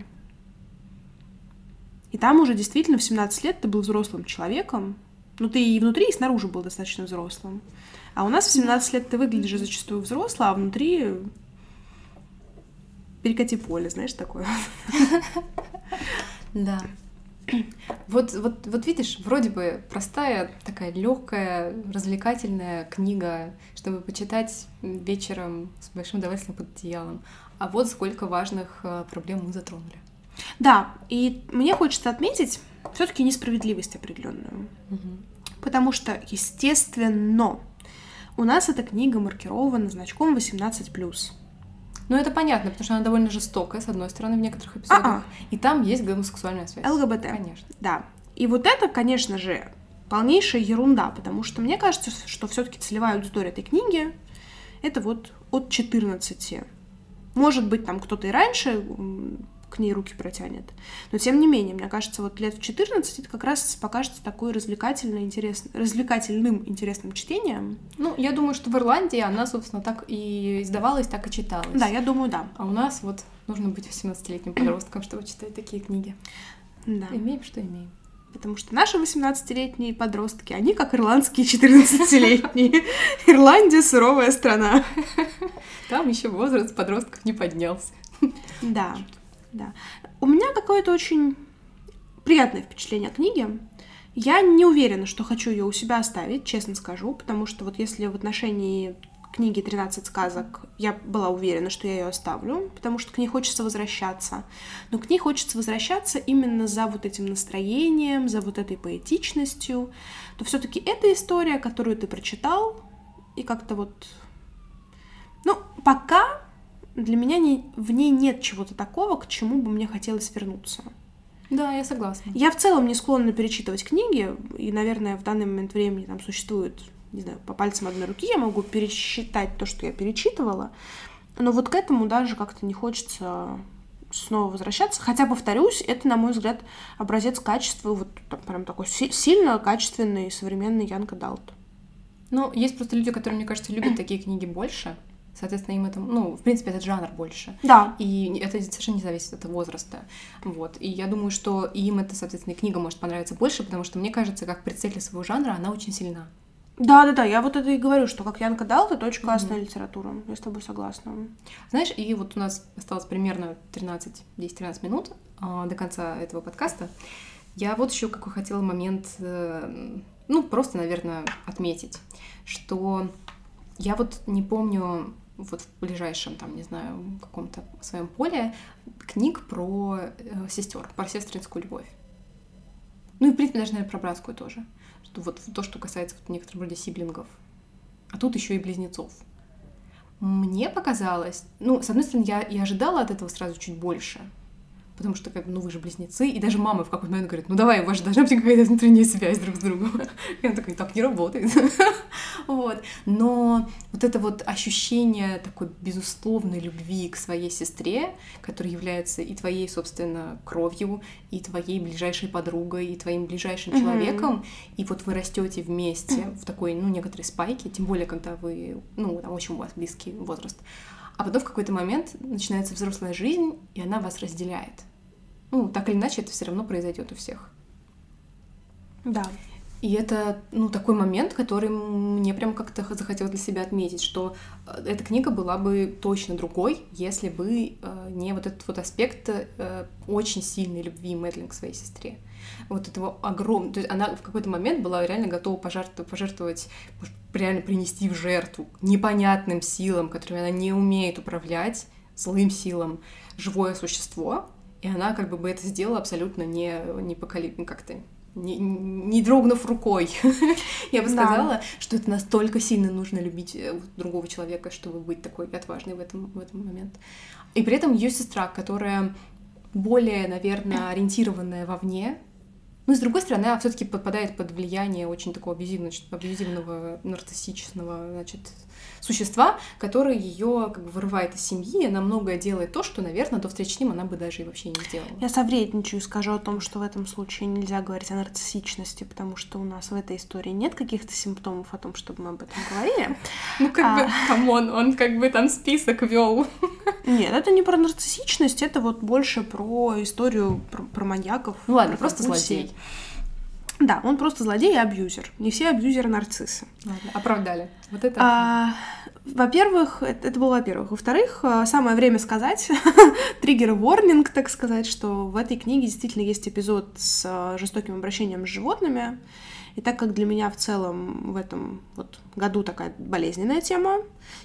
Speaker 1: И там уже действительно в 17 лет ты был взрослым человеком. Ну, ты и внутри, и снаружи был достаточно взрослым. А у нас в 17 лет ты выглядишь зачастую взрослым, а внутри перекати поле, знаешь, такое.
Speaker 2: Да. Вот, вот, вот видишь, вроде бы простая, такая легкая, развлекательная книга, чтобы почитать вечером с большим удовольствием под одеялом. А вот сколько важных э, проблем мы затронули.
Speaker 1: Да, и мне хочется отметить все-таки несправедливость определенную. Угу. Потому что, естественно, у нас эта книга маркирована значком 18
Speaker 2: ну, это понятно, потому что она довольно жестокая, с одной стороны, в некоторых эпизодах. А-а. И там есть гомосексуальная связь.
Speaker 1: ЛГБТ.
Speaker 2: Конечно.
Speaker 1: Да. И вот это, конечно же, полнейшая ерунда, потому что мне кажется, что все-таки целевая аудитория этой книги это вот от 14. Может быть, там кто-то и раньше к ней руки протянет. Но тем не менее, мне кажется, вот лет в 14 это как раз покажется такой развлекательно интересным, развлекательным интересным чтением.
Speaker 2: Ну, я думаю, что в Ирландии она, собственно, так и издавалась, так и читалась.
Speaker 1: Да, я думаю, да.
Speaker 2: А у нас вот нужно быть 18-летним подростком, чтобы читать такие книги.
Speaker 1: Да.
Speaker 2: Имеем, что имеем.
Speaker 1: Потому что наши 18-летние подростки, они как ирландские 14-летние. Ирландия суровая страна.
Speaker 2: Там еще возраст подростков не поднялся.
Speaker 1: Да. Да. У меня какое-то очень приятное впечатление о книге. Я не уверена, что хочу ее у себя оставить, честно скажу, потому что вот если в отношении книги «13 сказок» я была уверена, что я ее оставлю, потому что к ней хочется возвращаться. Но к ней хочется возвращаться именно за вот этим настроением, за вот этой поэтичностью. То все-таки эта история, которую ты прочитал, и как-то вот... Ну, пока для меня не, в ней нет чего-то такого, к чему бы мне хотелось вернуться.
Speaker 2: Да, я согласна.
Speaker 1: Я в целом не склонна перечитывать книги, и, наверное, в данный момент времени там существует, не знаю, по пальцам одной руки я могу пересчитать то, что я перечитывала, но вот к этому даже как-то не хочется снова возвращаться. Хотя, повторюсь, это, на мой взгляд, образец качества, вот так, прям такой сильно качественный современный Янка Далт.
Speaker 2: Ну, есть просто люди, которые, мне кажется, любят такие книги больше. Соответственно, им это, ну, в принципе, этот жанр больше.
Speaker 1: Да.
Speaker 2: И это совершенно не зависит от возраста. Вот. И я думаю, что им это, соответственно, книга может понравиться больше, потому что, мне кажется, как представитель своего жанра, она очень сильна.
Speaker 1: Да, да, да, я вот это и говорю, что как Янка дал, это очень классная mm-hmm. литература. Я с тобой согласна.
Speaker 2: Знаешь, и вот у нас осталось примерно 13, 10-13 минут э, до конца этого подкаста. Я вот еще какой хотела момент, э, ну, просто, наверное, отметить, что я вот не помню, вот в ближайшем, там, не знаю, каком-то своем поле книг про э, сестер, про сестринскую любовь. Ну и, в принципе, даже, наверное, про братскую тоже. Что вот то, что касается вот некоторых вроде сиблингов. А тут еще и близнецов. Мне показалось, ну, с одной стороны, я, я ожидала от этого сразу чуть больше, потому что, как бы, ну, вы же близнецы, и даже мама в какой-то момент говорит, ну, давай, у вас же должна быть какая-то внутренняя связь друг с другом. И она такая, так не работает. Вот. Но вот это вот ощущение такой безусловной любви к своей сестре, которая является и твоей, собственно, кровью, и твоей ближайшей подругой, и твоим ближайшим mm-hmm. человеком, и вот вы растете вместе в такой, ну, некоторой спайке, тем более, когда вы, ну, там очень у вас близкий возраст. А потом в какой-то момент начинается взрослая жизнь, и она вас разделяет. Ну, так или иначе, это все равно произойдет у всех.
Speaker 1: Да.
Speaker 2: И это, ну, такой момент, который мне прям как-то захотелось для себя отметить, что э, эта книга была бы точно другой, если бы э, не вот этот вот аспект э, очень сильной любви Мэдлин к своей сестре. Вот этого огромного... То есть она в какой-то момент была реально готова пожертвовать, пожертвовать реально принести в жертву непонятным силам, которыми она не умеет управлять, злым силам, живое существо, и она как бы бы это сделала абсолютно не, не поколи... как-то не, не дрогнув рукой. Я бы сказала, да. что это настолько сильно нужно любить э, другого человека, чтобы быть такой отважной в этом, в этом момент. И при этом ее сестра, которая более, наверное, ориентированная вовне, Но с другой стороны, она все-таки подпадает под влияние очень такого абьюзивного, абьюзивного нарциссичного, значит, существа, которое ее как бы вырывает из семьи, и она многое делает то, что, наверное, до встречи с ним она бы даже и вообще не сделала.
Speaker 1: Я совредничаю скажу о том, что в этом случае нельзя говорить о нарциссичности, потому что у нас в этой истории нет каких-то симптомов о том, чтобы мы об этом говорили.
Speaker 2: Ну, как бы, come on, он как бы там список вел.
Speaker 1: Нет, это не про нарциссичность, это вот больше про историю про маньяков.
Speaker 2: Ну ладно, просто злодей.
Speaker 1: Да, он просто злодей и абьюзер. Не все абьюзеры нарциссы.
Speaker 2: Ладно, оправдали. Вот это.
Speaker 1: А, во-первых, это, это было во-первых. Во-вторых, а, самое время сказать, триггер ворнинг, так сказать, что в этой книге действительно есть эпизод с а, жестоким обращением с животными. И так как для меня в целом в этом вот году такая болезненная тема,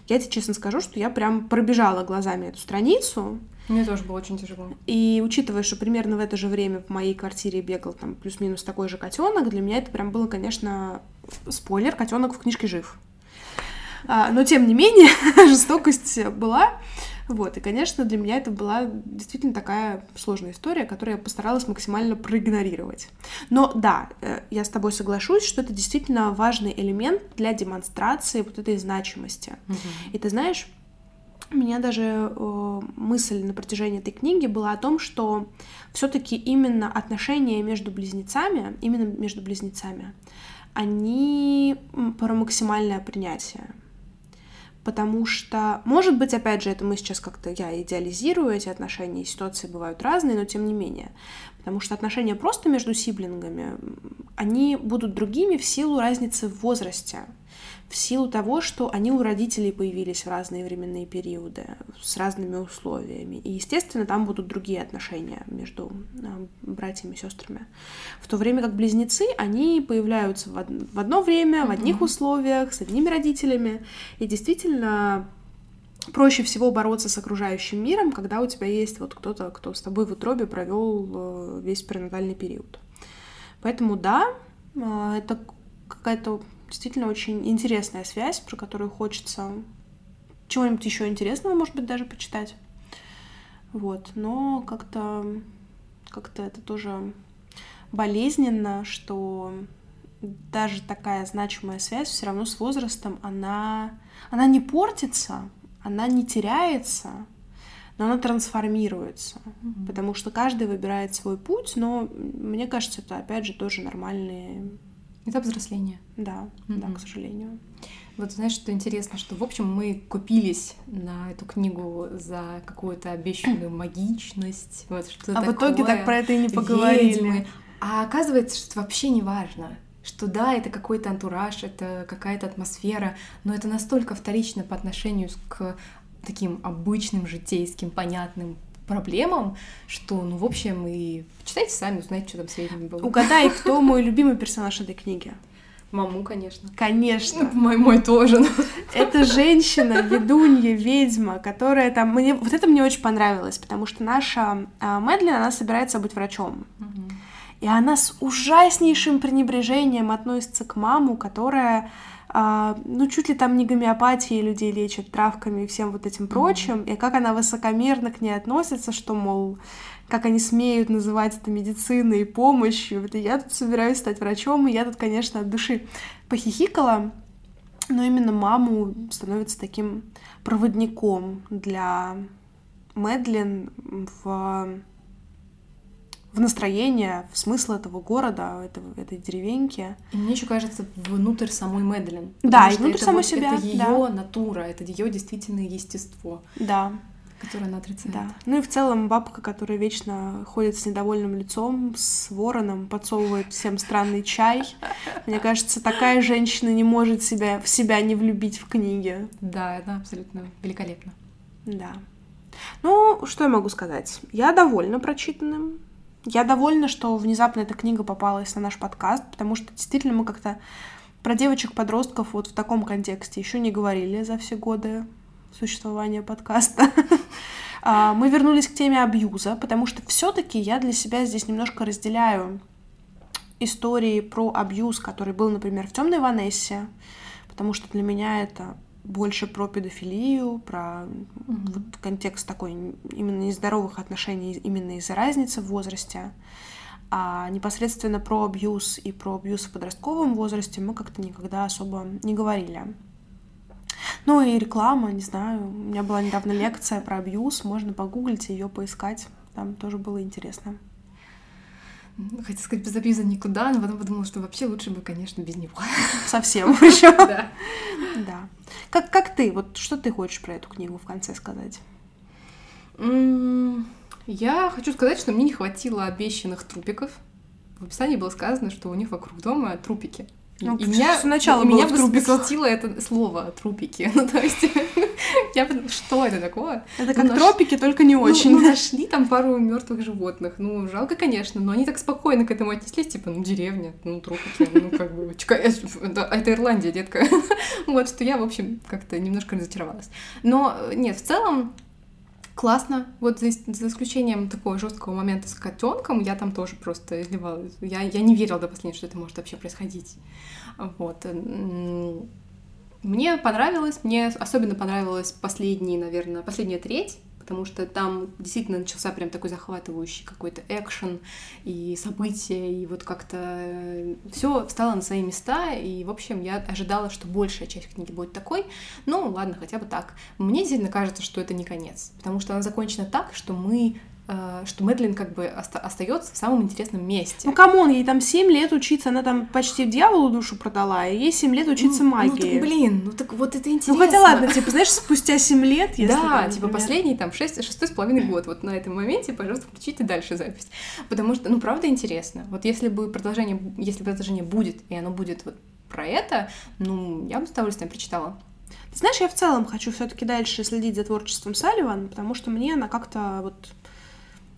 Speaker 1: я тебе честно скажу, что я прям пробежала глазами эту страницу,
Speaker 2: мне тоже было очень тяжело.
Speaker 1: И учитывая, что примерно в это же время в моей квартире бегал там плюс-минус такой же котенок, для меня это прям было, конечно, спойлер, котенок в книжке жив. А, но тем не менее, жестокость была. Вот, и, конечно, для меня это была действительно такая сложная история, которую я постаралась максимально проигнорировать. Но да, э, я с тобой соглашусь, что это действительно важный элемент для демонстрации вот этой значимости. Угу. И ты знаешь, меня даже э, мысль на протяжении этой книги была о том, что все-таки именно отношения между близнецами, именно между близнецами, они про максимальное принятие. Потому что, может быть, опять же, это мы сейчас как-то, я идеализирую эти отношения, ситуации бывают разные, но тем не менее. Потому что отношения просто между сиблингами, они будут другими в силу разницы в возрасте в силу того, что они у родителей появились в разные временные периоды, с разными условиями. И, естественно, там будут другие отношения между а, братьями и сестрами. В то время как близнецы, они появляются в, од- в одно время, в одних условиях, с одними родителями. И действительно, проще всего бороться с окружающим миром, когда у тебя есть вот кто-то, кто с тобой в утробе провел э, весь перинатальный период. Поэтому да, а, это какая-то действительно очень интересная связь, про которую хочется чего-нибудь еще интересного, может быть, даже почитать. Вот, но как-то как-то это тоже болезненно, что даже такая значимая связь все равно с возрастом, она, она не портится, она не теряется, но она трансформируется, mm-hmm. потому что каждый выбирает свой путь, но мне кажется, это опять же тоже нормальные
Speaker 2: Этап взросления.
Speaker 1: Да, mm-hmm. да, к сожалению.
Speaker 2: Вот знаешь, что интересно, что, в общем, мы купились на эту книгу за какую-то обещанную магичность, вот что
Speaker 1: А
Speaker 2: такое,
Speaker 1: в итоге так про это и не поговорили.
Speaker 2: Ведьмы. А оказывается, что вообще не важно. Что да, это какой-то антураж, это какая-то атмосфера, но это настолько вторично по отношению к таким обычным, житейским, понятным проблемам, что, ну, в общем, и читайте сами, узнаете, что там с ведьмами было.
Speaker 1: Угадай, кто мой любимый персонаж этой книги?
Speaker 2: Маму, конечно.
Speaker 1: Конечно.
Speaker 2: Мой, мой тоже.
Speaker 1: Это женщина, ведунья, ведьма, которая там... Мне... Вот это мне очень понравилось, потому что наша а, Мэдлин, она собирается быть врачом. Угу. И она с ужаснейшим пренебрежением относится к маму, которая а, ну, чуть ли там не гомеопатией людей лечат, травками и всем вот этим прочим, mm-hmm. и как она высокомерно к ней относится, что, мол, как они смеют называть это медициной и помощью. Вот я тут собираюсь стать врачом, и я тут, конечно, от души похихикала, но именно маму становится таким проводником для Мэдлин в в настроение, в смысл этого города, этого, этой деревеньки.
Speaker 2: И мне еще кажется, внутрь самой Мэдлин.
Speaker 1: Да, и внутрь самой вот, себя.
Speaker 2: Это ее да. натура, это ее действительное естество.
Speaker 1: Да.
Speaker 2: Которое она отрицает.
Speaker 1: Да. Ну и в целом бабка, которая вечно ходит с недовольным лицом, с вороном, подсовывает всем странный чай. Мне кажется, такая женщина не может себя, в себя не влюбить в книге.
Speaker 2: Да, она абсолютно великолепна.
Speaker 1: Да. Ну, что я могу сказать? Я довольна прочитанным. Я довольна, что внезапно эта книга попалась на наш подкаст, потому что действительно мы как-то про девочек-подростков вот в таком контексте еще не говорили за все годы существования подкаста. А, мы вернулись к теме абьюза, потому что все-таки я для себя здесь немножко разделяю истории про абьюз, который был, например, в темной Ванессе, потому что для меня это больше про педофилию, про mm-hmm. вот контекст такой именно нездоровых отношений именно из-за разницы в возрасте. А непосредственно про абьюз и про абьюз в подростковом возрасте мы как-то никогда особо не говорили. Ну и реклама, не знаю. У меня была недавно лекция про абьюз, можно погуглить ее поискать. Там тоже было интересно.
Speaker 2: Хотела сказать, без абьюза никуда, но потом подумала, что вообще лучше бы, конечно, без него.
Speaker 1: Совсем причем.
Speaker 2: Да.
Speaker 1: Да. Как, как ты? Вот что ты хочешь про эту книгу в конце сказать?
Speaker 2: Я хочу сказать, что мне не хватило обещанных трупиков. В описании было сказано, что у них вокруг дома трупики.
Speaker 1: Ну,
Speaker 2: и меня,
Speaker 1: сначала
Speaker 2: меня восхитило это слово трупики. Ну, то есть, я что это такое?
Speaker 1: Это как
Speaker 2: Ну, наш-
Speaker 1: тропики, только не
Speaker 2: Ну,
Speaker 1: очень.
Speaker 2: ну, нашли там пару мертвых животных. Ну, жалко, конечно, но они так спокойно к этому отнеслись, типа, ну, деревня, ну, трупики, ну, как бы, это, это Ирландия, детка. Вот, что я, в общем, как-то немножко разочаровалась. Но, э, нет, в целом, классно. Вот за, за исключением такого жесткого момента с котенком, я там тоже просто изливалась. Я, я не верила до последнего, что это может вообще происходить. Вот. м, Мне понравилось, мне особенно понравилась последний, наверное, последняя треть, потому что там действительно начался прям такой захватывающий какой-то экшен и события, и вот как-то все встало на свои места, и, в общем, я ожидала, что большая часть книги будет такой. Ну, ладно, хотя бы так. Мне действительно кажется, что это не конец, потому что она закончена так, что мы э, что Мэдлин как бы оста- остается в самом интересном месте.
Speaker 1: Ну, come on, ей там 7 лет учиться, она там почти дьяволу душу продала, и ей 7 лет учиться
Speaker 2: Ну,
Speaker 1: магии.
Speaker 2: Ну, так, блин, ну так вот это интересно.
Speaker 1: Ну, хотя ладно, типа, знаешь, спустя 7 лет, если
Speaker 2: да,
Speaker 1: там,
Speaker 2: типа
Speaker 1: например,
Speaker 2: последний там шесть, шестой с половиной год. Вот на этом моменте, пожалуйста, включите дальше запись. Потому что, ну, правда интересно. Вот если бы продолжение, если продолжение будет, и оно будет вот про это, ну, я бы с удовольствием прочитала.
Speaker 1: Ты знаешь, я в целом хочу все таки дальше следить за творчеством Салливан, потому что мне она как-то вот...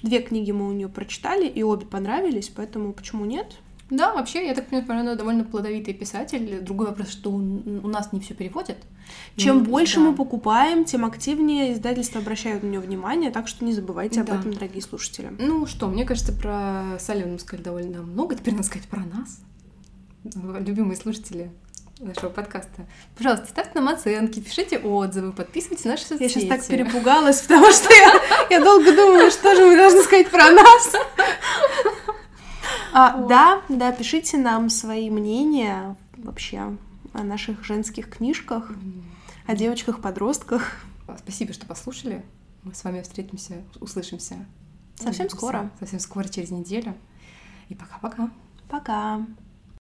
Speaker 1: Две книги мы у нее прочитали, и обе понравились, поэтому почему нет?
Speaker 2: Да, вообще, я так понимаю, она довольно плодовитый писатель. Другой вопрос, что у, нас не все переводят.
Speaker 1: Чем
Speaker 2: Ну,
Speaker 1: больше
Speaker 2: да.
Speaker 1: мы покупаем, тем активнее издательства обращают на нее внимание, так что не забывайте об
Speaker 2: Да.
Speaker 1: этом, дорогие слушатели.
Speaker 2: Ну что, мне кажется, про Салливана мы сказали довольно много. Теперь надо сказать про нас, любимые слушатели нашего подкаста. Пожалуйста, ставьте нам оценки, пишите отзывы, подписывайтесь на наши соцсети.
Speaker 1: Я сейчас так перепугалась, потому что я, я долго думала, что же мы должны сказать про нас. А, да, да, пишите нам свои мнения вообще о наших женских книжках, о девочках-подростках.
Speaker 2: Спасибо, что послушали. Мы с вами встретимся, услышимся.
Speaker 1: Совсем скоро.
Speaker 2: Совсем скоро, через неделю. И пока-пока.
Speaker 1: Пока.